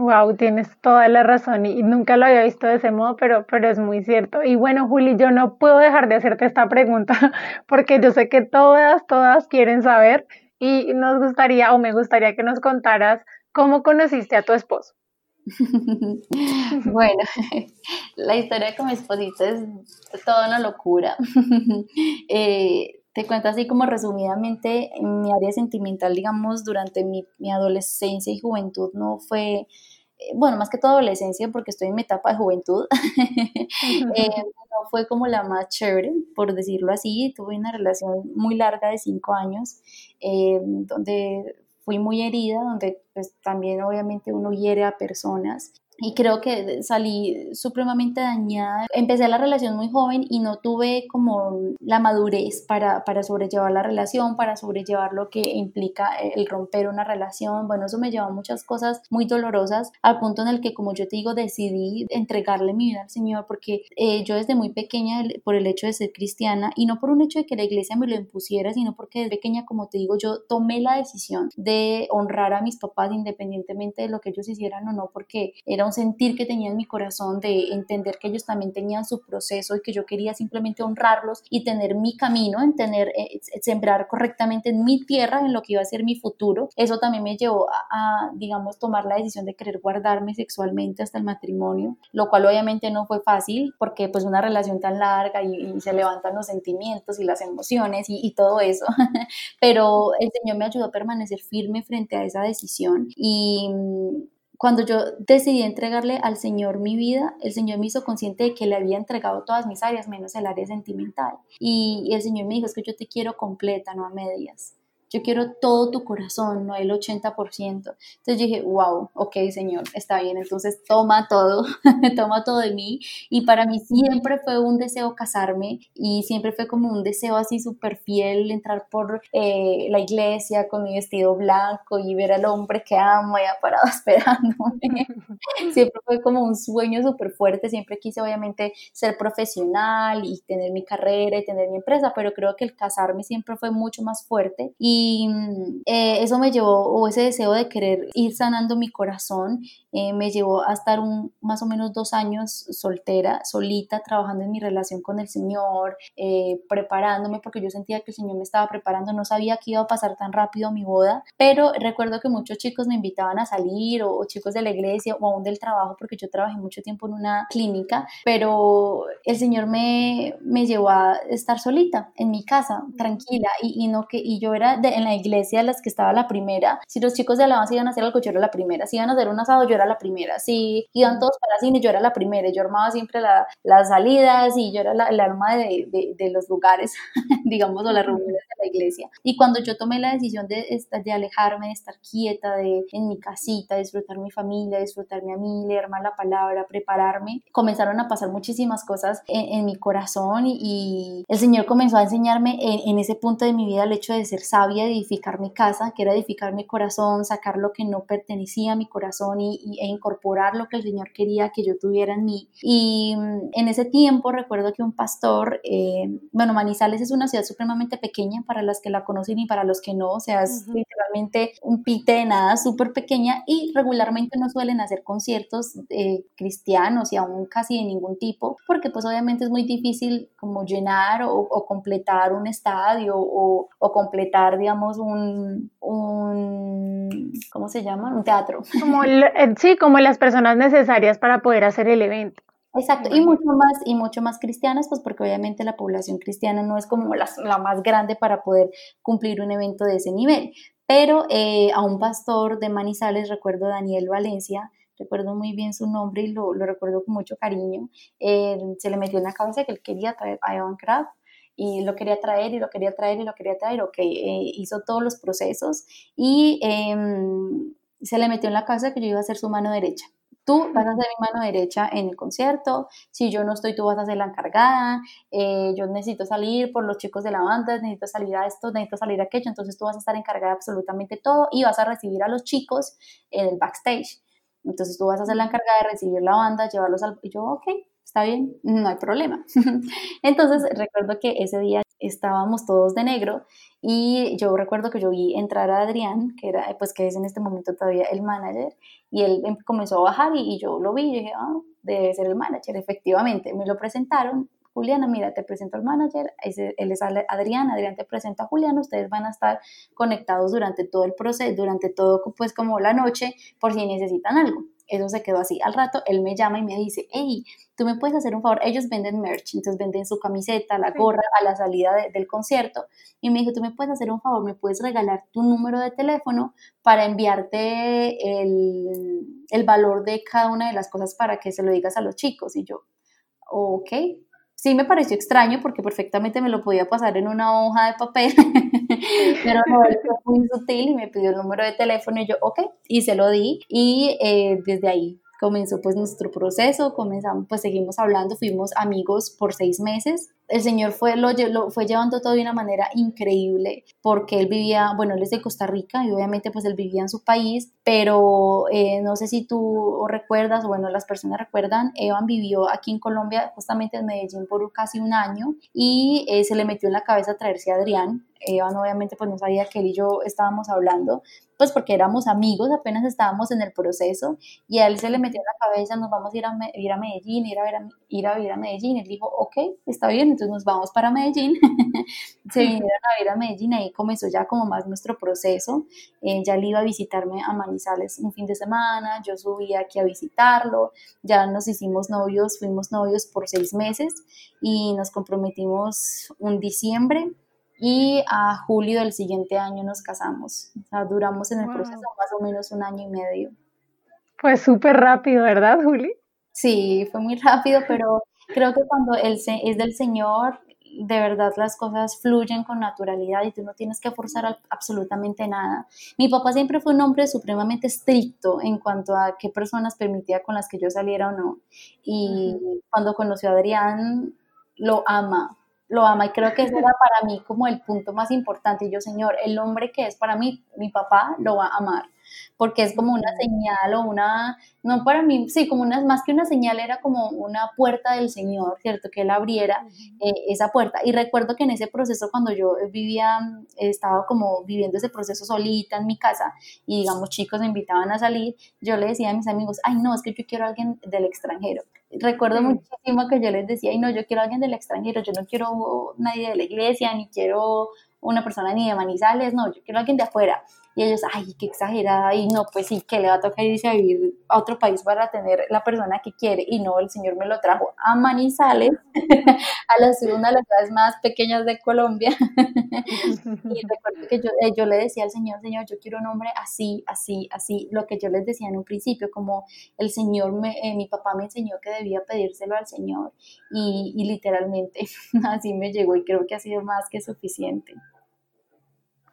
Wow, tienes toda la razón y nunca lo había visto de ese modo, pero, pero es muy cierto. Y bueno, Juli, yo no puedo dejar de hacerte esta pregunta porque yo sé que todas, todas quieren saber y nos gustaría o me gustaría que nos contaras cómo conociste a tu esposo. bueno, la historia con mi esposito es toda una locura. Eh, te cuento así como resumidamente, mi área sentimental, digamos, durante mi, mi adolescencia y juventud no fue eh, bueno, más que todo adolescencia, porque estoy en mi etapa de juventud, eh, no fue como la más chévere, por decirlo así. Tuve una relación muy larga de cinco años, eh, donde fui muy herida, donde pues también obviamente uno hiere a personas y creo que salí supremamente dañada. Empecé la relación muy joven y no tuve como la madurez para, para sobrellevar la relación, para sobrellevar lo que implica el romper una relación. Bueno, eso me llevó a muchas cosas muy dolorosas al punto en el que, como yo te digo, decidí entregarle mi vida al Señor porque eh, yo desde muy pequeña, por el hecho de ser cristiana y no por un hecho de que la iglesia me lo impusiera, sino porque desde pequeña, como te digo, yo tomé la decisión de honrar a mis papás independientemente de lo que ellos hicieran o no, porque era un sentir que tenía en mi corazón de entender que ellos también tenían su proceso y que yo quería simplemente honrarlos y tener mi camino, en tener, eh, sembrar correctamente en mi tierra, en lo que iba a ser mi futuro. Eso también me llevó a, digamos, tomar la decisión de querer guardarme sexualmente hasta el matrimonio, lo cual obviamente no fue fácil porque pues una relación tan larga y, se levantan los sentimientos y las emociones y, y todo eso, pero el Señor me ayudó a permanecer firme frente a esa decisión y cuando yo decidí entregarle al Señor mi vida, el Señor me hizo consciente de que le había entregado todas mis áreas, menos el área sentimental. Y, el Señor me dijo, es que yo te quiero completa, no a medias yo quiero todo tu corazón, no el 80%. Entonces dije, wow, ok, Señor, está bien, entonces toma todo, toma todo de mí. Y para mí siempre fue un deseo casarme y siempre fue como un deseo así súper fiel, entrar por eh, la iglesia con mi vestido blanco y ver al hombre que amo allá parado esperándome. siempre fue como un sueño súper fuerte, siempre quise obviamente ser profesional y tener mi carrera y tener mi empresa, pero creo que el casarme siempre fue mucho más fuerte. Y y eh, eso me llevó, o ese deseo de querer ir sanando mi corazón, eh, me llevó a estar un, más o menos dos años soltera, solita, trabajando en mi relación con el Señor, eh, preparándome, porque yo sentía que el Señor me estaba preparando, no sabía que iba a pasar tan rápido mi boda, pero recuerdo que muchos chicos me invitaban a salir, o, chicos de la iglesia, o aún del trabajo, porque yo trabajé mucho tiempo en una clínica, pero el Señor me, me llevó a estar solita en mi casa, tranquila, y, y no que, y yo era de en la iglesia las que estaba la primera. Si los chicos de alabanza iban a hacer algo, yo era la primera. Si iban a hacer un asado, yo era la primera. Si iban todos para cine, yo era la primera. Yo armaba siempre las salidas y yo era la, el alma de, de, los lugares, digamos, o las reuniones de la iglesia. Y cuando yo tomé la decisión de, de alejarme, de estar quieta, de en mi casita, disfrutar mi familia, disfrutarme a mí, leer más la palabra, prepararme, comenzaron a pasar muchísimas cosas en, mi corazón y, el Señor comenzó a enseñarme en, en ese punto de mi vida el hecho de ser sabia edificar mi casa, que era edificar mi corazón, sacar lo que no pertenecía a mi corazón y, e incorporar lo que el Señor quería que yo tuviera en mí. Y mm, en ese tiempo recuerdo que un pastor, eh, bueno, Manizales es una ciudad supremamente pequeña para las que la conocen y para los que no, o sea, es literalmente un pite de nada súper pequeña y regularmente no suelen hacer conciertos eh, cristianos y aún casi de ningún tipo, porque pues obviamente es muy difícil como llenar o, completar un estadio o, o completar, digamos, digamos, un, un ¿cómo se llama? Un teatro. Como eh, sí, como las personas necesarias para poder hacer el evento. Exacto, y mucho más, y mucho más cristianas, pues porque obviamente la población cristiana no es como la, la más grande para poder cumplir un evento de ese nivel. Pero eh, a un pastor de Manizales, recuerdo Daniel Valencia, recuerdo muy bien su nombre y lo, lo recuerdo con mucho cariño, se le metió en la cabeza que él quería traer a Evan Kraft y lo quería traer y lo quería traer y lo quería traer, ok, eh, hizo todos los procesos y em, se le metió en la cabeza que yo iba a ser su mano derecha. Tú vas a ser mi mano derecha en el concierto, si yo no estoy, tú vas a ser la encargada, eh, yo necesito salir por los chicos de la banda, necesito salir a esto, necesito salir a aquello, entonces tú vas a estar encargada de absolutamente todo y vas a recibir a los chicos en el backstage. Entonces tú vas a ser la encargada de recibir la banda, llevarlos al... Y yo, ok, está bien, no hay problema. Entonces recuerdo que ese día estábamos todos de negro y yo recuerdo que yo vi entrar a Adrián, que era pues que es en este momento todavía el manager, y él em, comenzó a bajar y, yo lo vi y dije, ah, debe ser el manager, efectivamente, me lo presentaron Juliana, mira, te presento al manager, él es Adrián, Adrián te presenta a Juliana, ustedes van a estar conectados durante todo el proceso, durante todo pues como la noche, por si necesitan algo. Eso se quedó así. Al rato él me llama y me dice, hey, tú me puedes hacer un favor. Ellos venden merch, entonces venden su camiseta, la gorra a la salida del concierto. Y me dijo, tú me puedes hacer un favor, me puedes regalar tu número de teléfono para enviarte el, el valor de cada una de las cosas para que se lo digas a los chicos. Y yo, ok, sí me pareció extraño porque perfectamente me lo podía pasar en una hoja de papel, pero no, él fue muy sutil y me pidió el número de teléfono y yo, ok, y se lo di y eh, desde ahí comenzó pues nuestro proceso, comenzamos, pues seguimos hablando, fuimos amigos por seis meses. El Señor fue, lo, lo, fue llevando todo de una manera increíble porque él vivía, bueno, él es de Costa Rica y obviamente pues él vivía en su país, pero eh, no sé si tú recuerdas, bueno, las personas recuerdan, Evan vivió aquí en Colombia, justamente en Medellín por casi un año y eh, se le metió en la cabeza traerse a Adrián. Evan obviamente pues no sabía que él y yo estábamos hablando, pues porque éramos amigos, apenas estábamos en el proceso y a él se le metió en la cabeza, nos vamos a ir a, ir a Medellín, ir a, ver a, ir a vivir a Medellín. Él dijo, ok, está bien, entonces nos vamos para Medellín. se vinieron a ir a Medellín, ahí comenzó ya como más nuestro proceso. Eh, ya él iba a visitarme a Manizales un fin de semana, yo subí aquí a visitarlo, ya nos hicimos novios, fuimos novios por seis meses y nos comprometimos un diciembre y a julio del siguiente año nos casamos. O sea, duramos en el proceso más o menos un año y medio. Fue súper rápido, ¿verdad, Juli? Sí, fue muy rápido, pero creo que cuando él es del Señor, de verdad las cosas fluyen con naturalidad y tú no tienes que forzar absolutamente nada. Mi papá siempre fue un hombre supremamente estricto en cuanto a qué personas permitía con las que yo saliera o no. Y cuando conoció a Adrián, lo ama, lo ama y creo que ese era para mí como el punto más importante. Y yo, Señor, el hombre que es para mí, mi papá, lo va a amar, porque es como una señal o una, no para mí, sí, como una, más que una señal, era como una puerta del Señor, ¿cierto? Que Él abriera eh, esa puerta. Y recuerdo que en ese proceso, cuando yo vivía, estaba como viviendo ese proceso solita en mi casa y digamos chicos me invitaban a salir, yo le decía a mis amigos, ay no, es que yo quiero a alguien del extranjero recuerdo muchísimo que yo les decía, y no, yo quiero a alguien del extranjero, yo no quiero nadie de la iglesia, ni quiero una persona ni de Manizales, no, yo quiero a alguien de afuera. Y ellos, ay, qué exagerada, y no, pues sí, que le va a tocar irse a vivir a otro país para tener la persona que quiere, y no, el Señor me lo trajo a Manizales, a la ciudad, una de las ciudades más pequeñas de Colombia. y recuerdo que yo, eh, yo le decía al Señor, Señor, yo quiero un hombre así, así, así, lo que yo les decía en un principio, como el Señor, me, eh, mi papá me enseñó que debía pedírselo al Señor, y, y literalmente así me llegó, y creo que ha sido más que suficiente.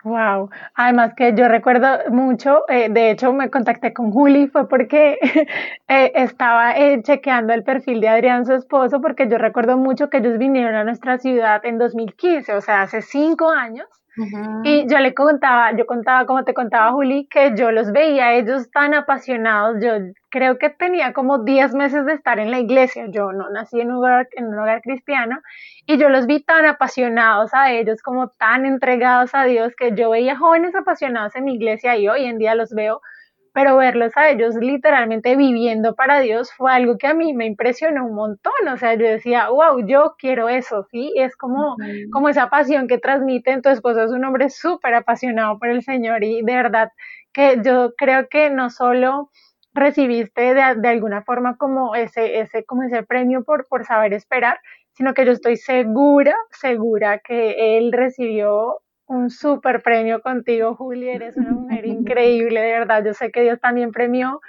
Wow, además que yo recuerdo mucho, eh, de hecho me contacté con Juli, fue porque eh, estaba eh, chequeando el perfil de Adrián, su esposo, porque yo recuerdo mucho que ellos vinieron a nuestra ciudad en 2015, o sea, hace cinco años, y yo le contaba, yo contaba, como te contaba Juli, que yo los veía ellos tan apasionados. Yo creo que tenía como 10 meses de estar en la iglesia. Yo no nací en un hogar, en un hogar cristiano y yo los vi tan apasionados a ellos, como tan entregados a Dios, que yo veía jóvenes apasionados en mi iglesia y hoy en día los veo pero verlos a ellos literalmente viviendo para Dios fue algo que a mí me impresionó un montón, o sea, yo decía, wow, yo quiero eso, ¿sí? Es como, como esa pasión que transmiten, tu esposo es un hombre súper apasionado por el Señor y de verdad que yo creo que no solo recibiste de, de, alguna forma como ese, ese, como ese premio por, por saber esperar, sino que yo estoy segura, segura que él recibió un súper premio contigo, Juli. Eres una mujer increíble, de verdad. Yo sé que Dios también premió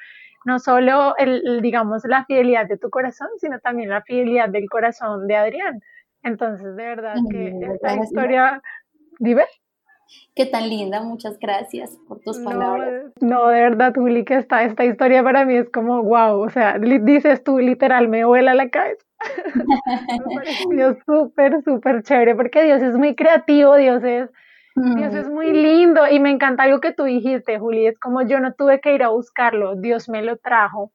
no solo, el, digamos, la fidelidad de tu corazón, sino también la fidelidad del corazón de Adrián. Entonces, de verdad que esta historia, dime. Qué tan linda, muchas gracias por tus palabras. No, de verdad, Juli, que esta, esta historia para mí es como wow, o sea, dices tú literal, me vuela la cabeza. Dios súper, súper chévere, porque Dios es muy creativo, Dios es Dios es muy lindo y me encanta algo que tú dijiste, Juli, es como yo no tuve que ir a buscarlo, Dios me lo trajo.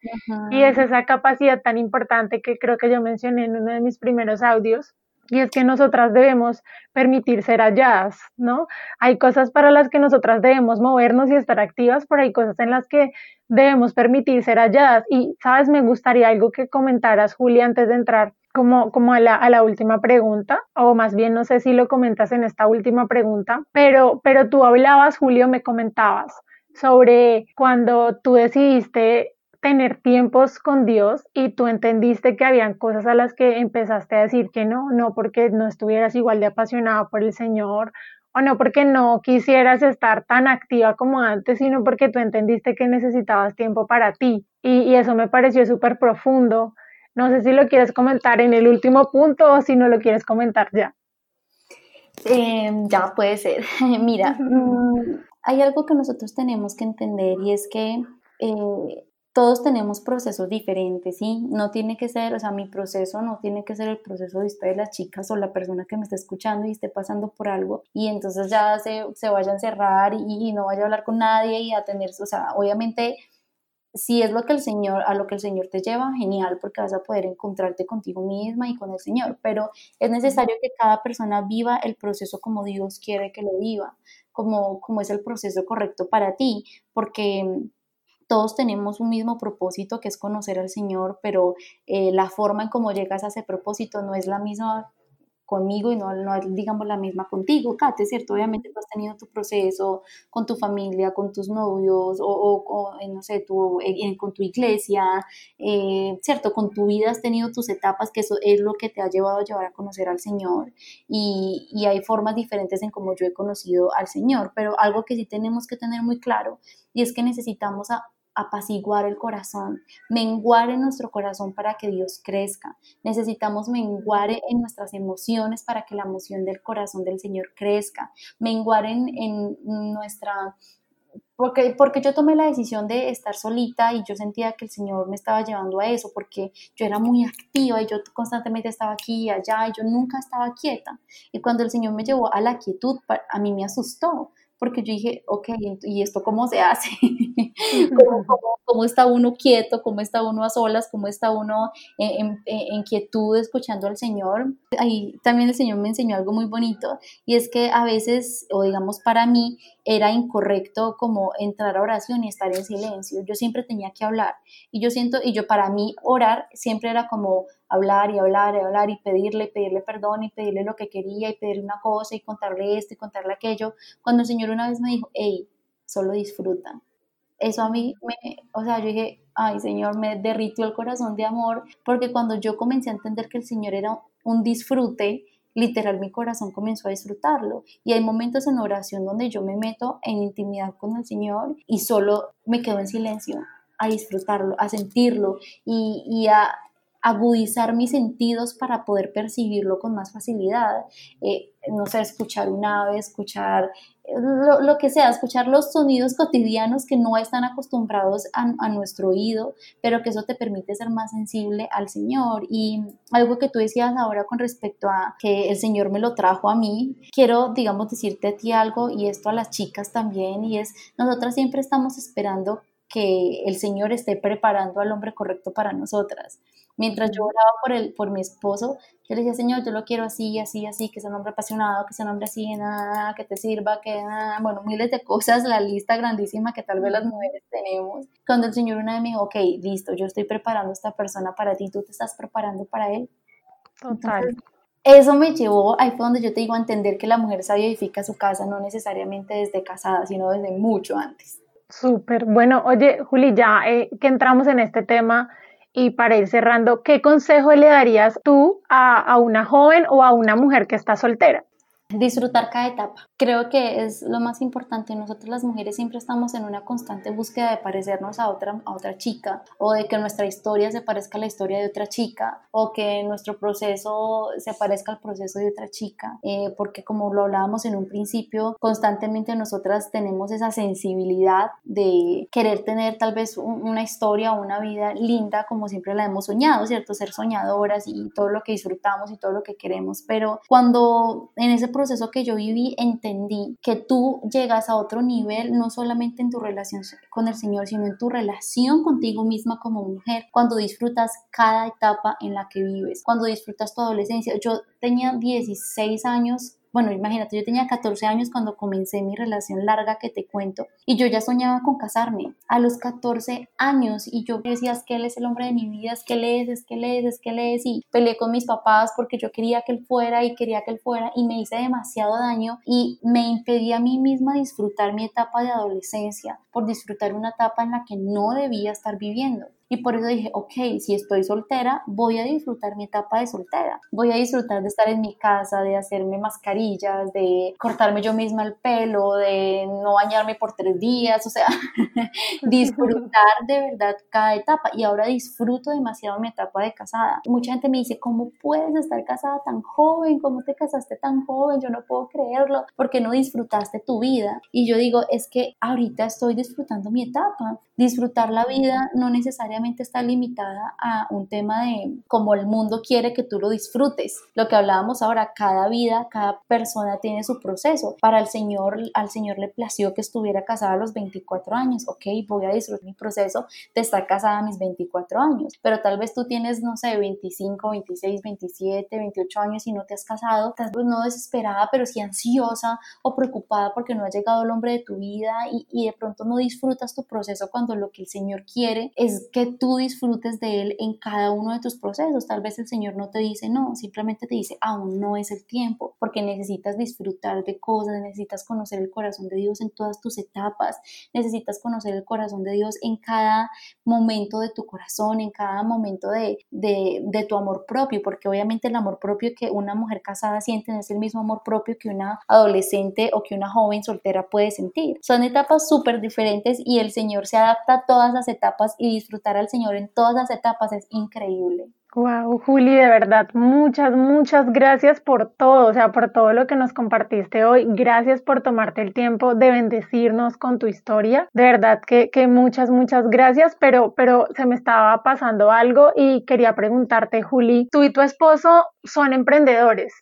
Y es esa capacidad tan importante que creo que yo mencioné en uno de mis primeros audios, y es que nosotras debemos permitir ser halladas, ¿no? Hay cosas para las que nosotras debemos movernos y estar activas, pero hay cosas en las que debemos permitir ser halladas. Y, ¿sabes? Me gustaría algo que comentaras, Juli, antes de entrar como, como a, la, a la última pregunta, o más bien no sé si lo comentas en esta última pregunta, pero, pero tú hablabas, Julio, me comentabas sobre cuando tú decidiste tener tiempos con Dios y tú entendiste que habían cosas a las que empezaste a decir que no, no porque no estuvieras igual de apasionado por el Señor o no porque no quisieras estar tan activa como antes, sino porque tú entendiste que necesitabas tiempo para ti. Y, eso me pareció súper profundo. No sé si lo quieres comentar en el último punto o si no lo quieres comentar ya. Em, ya puede ser. Mira, hay algo que nosotros tenemos que entender y es que eh, todos tenemos procesos diferentes, ¿sí? No tiene que ser, o sea, mi proceso no tiene que ser el proceso de ustedes, las chicas o la persona que me está escuchando y esté pasando por algo y entonces ya se, se vaya a encerrar y, no vaya a hablar con nadie y a tener, o sea, obviamente si es lo que el Señor, a lo que el Señor te lleva, genial, porque vas a poder encontrarte contigo misma y con el Señor, pero es necesario que cada persona viva el proceso como Dios quiere que lo viva, como, como es el proceso correcto para ti, porque todos tenemos un mismo propósito que es conocer al Señor, pero eh, la forma en cómo llegas a ese propósito no es la misma conmigo y no, digamos la misma contigo, Kate, ¿cierto? Obviamente tú has tenido tu proceso con tu familia, con tus novios o, o, no sé, tu, con tu iglesia, eh, ¿cierto? Con tu vida has tenido tus etapas, que eso es lo que te ha llevado a llevar a conocer al Señor y, y hay formas diferentes en cómo yo he conocido al Señor, pero algo que sí tenemos que tener muy claro y es que necesitamos a apaciguar el corazón, menguar en nuestro corazón para que Dios crezca. Necesitamos menguar en nuestras emociones para que la emoción del corazón del Señor crezca, menguar en, nuestra... Porque, porque yo tomé la decisión de estar solita y yo sentía que el Señor me estaba llevando a eso, porque yo era muy activa y yo constantemente estaba aquí y allá y yo nunca estaba quieta. Y cuando el Señor me llevó a la quietud, a mí me asustó, porque yo dije, ok, ¿y esto cómo se hace? ¿Cómo, está uno quieto? ¿Cómo está uno a solas? ¿Cómo está uno en, en, quietud escuchando al Señor? Ahí también el Señor me enseñó algo muy bonito y es que a veces, o digamos para mí, era incorrecto como entrar a oración y estar en silencio. Yo siempre tenía que hablar y yo siento, y yo para mí orar siempre era como hablar y hablar y hablar y pedirle, pedirle perdón y pedirle lo que quería y pedirle una cosa y contarle esto y contarle aquello. Cuando el Señor una vez me dijo, hey, solo disfruta. Eso a mí me, o sea, yo dije, ay Señor, me derritió el corazón de amor, porque cuando yo comencé a entender que el Señor era un disfrute, literal mi corazón comenzó a disfrutarlo. Y hay momentos en oración donde yo me meto en intimidad con el Señor y solo me quedo en silencio a disfrutarlo, a sentirlo y, y a agudizar mis sentidos para poder percibirlo con más facilidad. Eh, no sé, escuchar un ave, escuchar eh, lo, que sea, escuchar los sonidos cotidianos que no están acostumbrados a, a, nuestro oído, pero que eso te permite ser más sensible al Señor. Y algo que tú decías ahora con respecto a que el Señor me lo trajo a mí, quiero, digamos, decirte a ti algo y esto a las chicas también, y es, nosotras siempre estamos esperando que el Señor esté preparando al hombre correcto para nosotras. Mientras yo oraba por, el, por mi esposo, yo le decía, Señor, yo lo quiero así, así, así, que sea un hombre apasionado, que sea un hombre así, nada, que te sirva, que nada, bueno, miles de cosas, la lista grandísima que tal vez las mujeres tenemos. Cuando el Señor una vez me dijo, ok, listo, yo estoy preparando a esta persona para ti, tú te estás preparando para él. Total. eso me llevó, ahí fue donde yo te digo a entender que la mujer sabia edifica su casa, no necesariamente desde casada, sino desde mucho antes. Súper. Bueno, oye, Juli, ya eh, que entramos en este tema, y para ir cerrando, ¿qué consejo le darías tú a, a una joven o a una mujer que está soltera? Disfrutar cada etapa. Creo que es lo más importante. Nosotros las mujeres siempre estamos en una constante búsqueda de parecernos a otra, a otra chica o de que nuestra historia se parezca a la historia de otra chica o que nuestro proceso se parezca al proceso de otra chica. Eh, porque como lo hablábamos en un principio, constantemente nosotras tenemos esa sensibilidad de querer tener tal vez una historia o una vida linda como siempre la hemos soñado, ¿cierto? Ser soñadoras y todo lo que disfrutamos y todo lo que queremos. Pero cuando en ese proceso proceso que yo viví entendí que tú llegas a otro nivel, no solamente en tu relación con el Señor, sino en tu relación contigo misma como mujer, cuando disfrutas cada etapa en la que vives, cuando disfrutas tu adolescencia. Yo tenía 16 años bueno, imagínate, yo tenía 14 años cuando comencé mi relación larga que te cuento y yo ya soñaba con casarme a los 14 años y yo decía, es que él es el hombre de mi vida, es que él es, es que él es, es que él es y peleé con mis papás porque yo quería que él fuera y quería que él fuera y me hice demasiado daño y me impedí a mí misma disfrutar mi etapa de adolescencia por disfrutar una etapa en la que no debía estar viviendo. Y por eso dije, ok, si estoy soltera, voy a disfrutar mi etapa de soltera. Voy a disfrutar de estar en mi casa, de hacerme mascarillas, de cortarme yo misma el pelo, de no bañarme por tres días, o sea, disfrutar de verdad cada etapa. Y ahora disfruto demasiado mi etapa de casada. Mucha gente me dice, ¿cómo puedes estar casada tan joven? ¿Cómo te casaste tan joven? Yo no puedo creerlo. porque no disfrutaste tu vida? Y yo digo, es que ahorita estoy disfrutando mi etapa. Disfrutar la vida no necesariamente está limitada a un tema de cómo el mundo quiere que tú lo disfrutes. Lo que hablábamos ahora, cada vida, cada persona tiene su proceso. Para el Señor, al Señor le plació que estuviera casada a los 24 años. Ok, voy a disfrutar mi proceso de estar casada a mis 24 años. Pero tal vez tú tienes, no sé, 25, 26, 27, 28 años y no te has casado. Estás pues, no desesperada, pero sí ansiosa o preocupada porque no ha llegado el hombre de tu vida y, y de pronto no disfrutas tu proceso cuando lo que el Señor quiere es que tú disfrutes de Él en cada uno de tus procesos. Tal vez el Señor no te dice no, simplemente te dice aún no es el tiempo, porque necesitas disfrutar de cosas, necesitas conocer el corazón de Dios en todas tus etapas, necesitas conocer el corazón de Dios en cada momento de tu corazón, en cada momento de, de, de tu amor propio, porque obviamente el amor propio que una mujer casada siente no es el mismo amor propio que una adolescente o que una joven soltera puede sentir. Son etapas súper diferentes y el Señor se adapta a todas las etapas y disfrutar al Señor en todas las etapas es increíble. Wow, Juli, de verdad, muchas, muchas gracias por todo, o sea, por todo lo que nos compartiste hoy. Gracias por tomarte el tiempo de bendecirnos con tu historia. De verdad que, que muchas, muchas gracias, pero, pero se me estaba pasando algo y quería preguntarte, Juli, tú y tu esposo son emprendedores.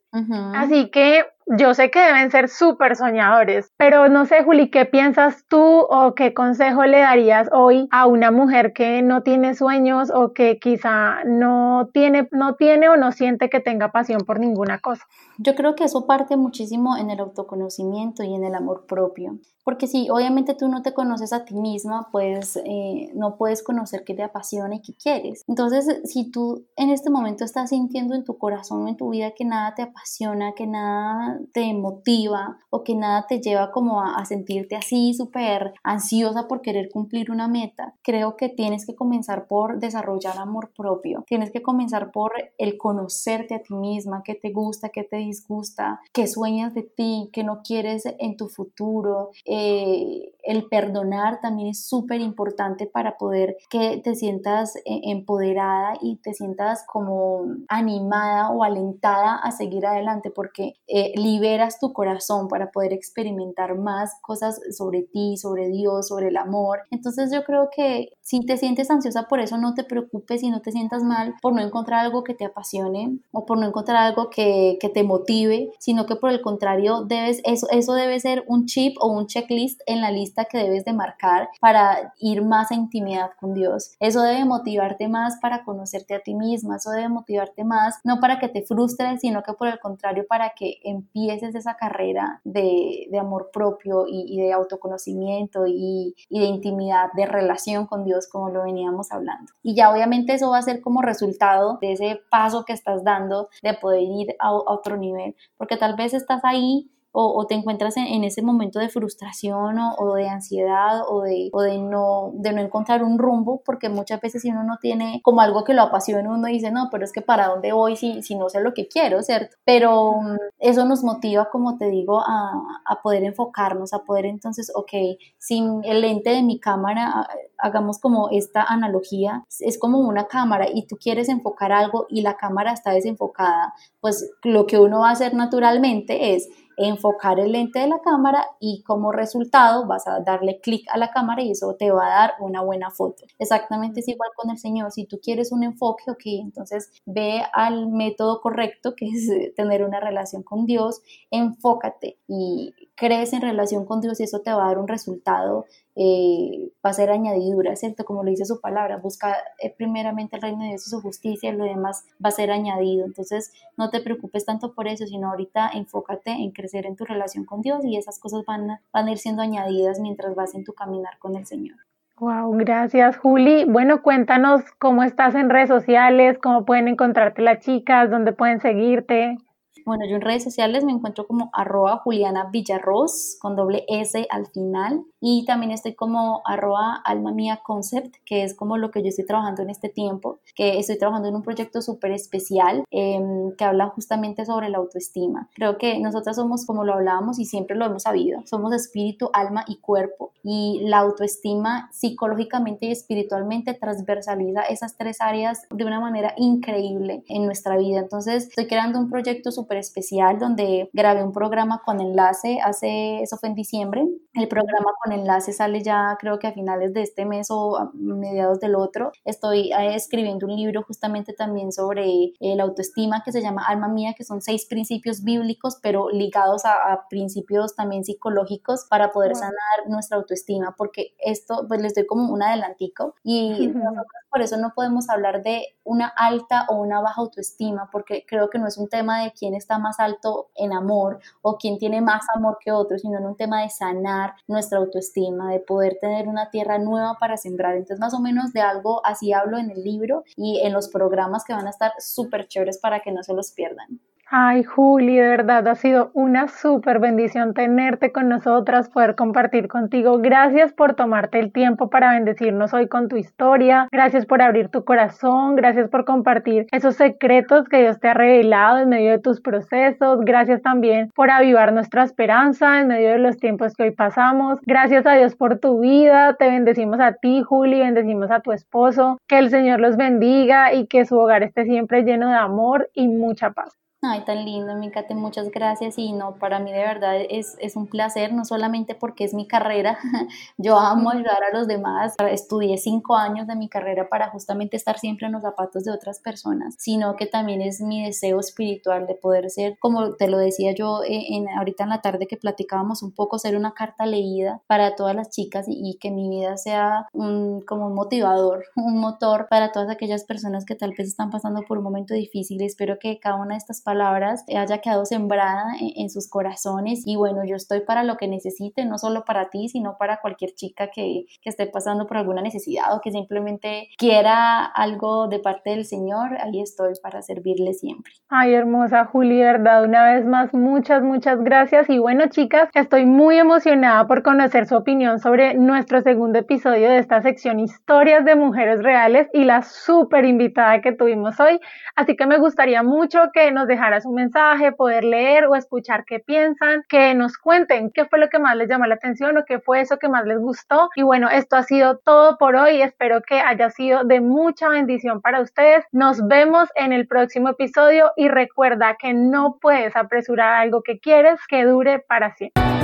Así que yo sé que deben ser súper soñadores, pero no sé, Juli, ¿qué piensas tú o qué consejo le darías hoy a una mujer que no tiene sueños o que quizá no tiene, no tiene o no siente que tenga pasión por ninguna cosa? Yo creo que eso parte muchísimo en el autoconocimiento y en el amor propio. Porque si obviamente tú no te conoces a ti misma, pues eh, no puedes conocer qué te apasiona y qué quieres. Entonces, si tú en este momento estás sintiendo en tu corazón o en tu vida que nada te apasiona, que nada te motiva o que nada te lleva como a, a sentirte así súper ansiosa por querer cumplir una meta, creo que tienes que comenzar por desarrollar amor propio. Tienes que comenzar por el conocerte a ti misma, qué te gusta, qué te disgusta, qué sueñas de ti, qué no quieres en tu futuro eh, el perdonar también es súper importante para poder que te sientas eh, empoderada y te sientas como animada o alentada a seguir adelante porque eh, liberas tu corazón para poder experimentar más cosas sobre ti, sobre Dios, sobre el amor. Entonces yo creo que si te sientes ansiosa por eso, no te preocupes y no te sientas mal por no encontrar algo que te apasione o por no encontrar algo que, que te motive, sino que por el contrario, debes, eso, eso debe ser un chip o un checklist en la lista que debes de marcar para ir más a intimidad con Dios. Eso debe motivarte más para conocerte a ti misma, eso debe motivarte más, no para que te frustres, sino que por el contrario, para que empieces esa carrera de, de amor propio y, y de autoconocimiento y, y de intimidad, de relación con Dios como lo veníamos hablando. Y ya obviamente eso va a ser como resultado de ese paso que estás dando de poder ir a, a otro nivel, porque tal vez estás ahí o, te encuentras en, ese momento de frustración o, de ansiedad o, de, no encontrar un rumbo, porque muchas veces si uno no tiene como algo que lo apasiona, uno dice, no, pero es que para dónde voy si, si no sé lo que quiero, ¿cierto? Pero mm, eso nos motiva, como te digo, a, a poder enfocarnos, a poder entonces, ok, sin el lente de mi cámara, hagamos como esta analogía, es como una cámara y tú quieres enfocar algo y la cámara está desenfocada, pues lo que uno va a hacer naturalmente es enfocar el lente de la cámara y como resultado vas a darle clic a la cámara y eso te va a dar una buena foto. Exactamente es igual con el Señor. Si tú quieres un enfoque, ok, entonces ve al método correcto que es tener una relación con Dios, enfócate y crees en relación con Dios y eso te va a dar un resultado, eh, va a ser añadidura, ¿cierto? Como lo dice su palabra, busca eh, primeramente el reino de Dios y su justicia y lo demás va a ser añadido. Entonces, no te preocupes tanto por eso, sino ahorita enfócate en crecer en tu relación con Dios y esas cosas van van a ir siendo añadidas mientras vas en tu caminar con el Señor. Wow, gracias Juli. Bueno, cuéntanos cómo estás en redes sociales, cómo pueden encontrarte las chicas, dónde pueden seguirte. Bueno, yo en redes sociales me encuentro como arroba Juliana Villarroz con doble S al final y también estoy como arroba alma mía concept, que es como lo que yo estoy trabajando en este tiempo, que estoy trabajando en un proyecto súper especial em, que habla justamente sobre la autoestima. Creo que nosotras somos como lo hablábamos y siempre lo hemos sabido, somos espíritu, alma y cuerpo y la autoestima psicológicamente y espiritualmente transversaliza esas tres áreas de una manera increíble en nuestra vida. Entonces estoy creando un proyecto súper especial donde grabé un programa con enlace, hace, eso fue en diciembre, el programa con enlace sale ya creo que a finales de este mes o a mediados del otro. Estoy eh, escribiendo un libro justamente también sobre eh, la autoestima que se llama Alma Mía, que son seis principios bíblicos, pero ligados a, principios también psicológicos para poder sanar nuestra autoestima, porque esto pues les doy como un adelantico. Y por eso no podemos hablar de una alta o una baja autoestima, porque creo que no es un tema de quién está más alto en amor o quién tiene más amor que otro, sino en un tema de sanar nuestra autoestima, de poder tener una tierra nueva para sembrar. Entonces, más o menos de algo así hablo en el libro y en los programas que van a estar súper chéveres para que no se los pierdan. Ay, Juli, de verdad ha sido una súper bendición tenerte con nosotras, poder compartir contigo. Gracias por tomarte el tiempo para bendecirnos hoy con tu historia. Gracias por abrir tu corazón. Gracias por compartir esos secretos que Dios te ha revelado en medio de tus procesos. Gracias también por avivar nuestra esperanza en medio de los tiempos que hoy pasamos. Gracias a Dios por tu vida. Te bendecimos a ti, Juli. Bendecimos a tu esposo. Que el Señor los bendiga y que su hogar esté siempre lleno de amor y mucha paz. Ay, tan lindo, Mikate, muchas gracias. Y no, para mí de verdad es, es, un placer, no solamente porque es mi carrera, yo amo ayudar a los demás. Estudié cinco años de mi carrera para justamente estar siempre en los zapatos de otras personas, sino que también es mi deseo espiritual de poder ser, como te lo decía yo eh, en, ahorita en la tarde que platicábamos un poco, ser una carta leída para todas las chicas y, que mi vida sea un, como un motivador, un motor para todas aquellas personas que tal vez están pasando por un momento difícil. Espero que cada una de estas palabras haya quedado sembrada en, sus corazones y bueno, yo estoy para lo que necesite, no solo para ti, sino para cualquier chica que, que esté pasando por alguna necesidad o que simplemente quiera algo de parte del Señor, ahí estoy para servirle siempre. Ay, hermosa Juli, verdad, una vez más, muchas, muchas gracias. Y bueno, chicas, estoy muy emocionada por conocer su opinión sobre nuestro segundo episodio de esta sección Historias de Mujeres Reales y la súper invitada que tuvimos hoy. Así que me gustaría mucho que nos dejaran su mensaje, poder leer o escuchar qué piensan, que nos cuenten qué fue lo que más les llamó la atención o qué fue eso que más les gustó. Y bueno, esto ha sido todo por hoy. Espero que haya sido de mucha bendición para ustedes. Nos vemos en el próximo episodio y recuerda que no puedes apresurar algo que quieres que dure para siempre.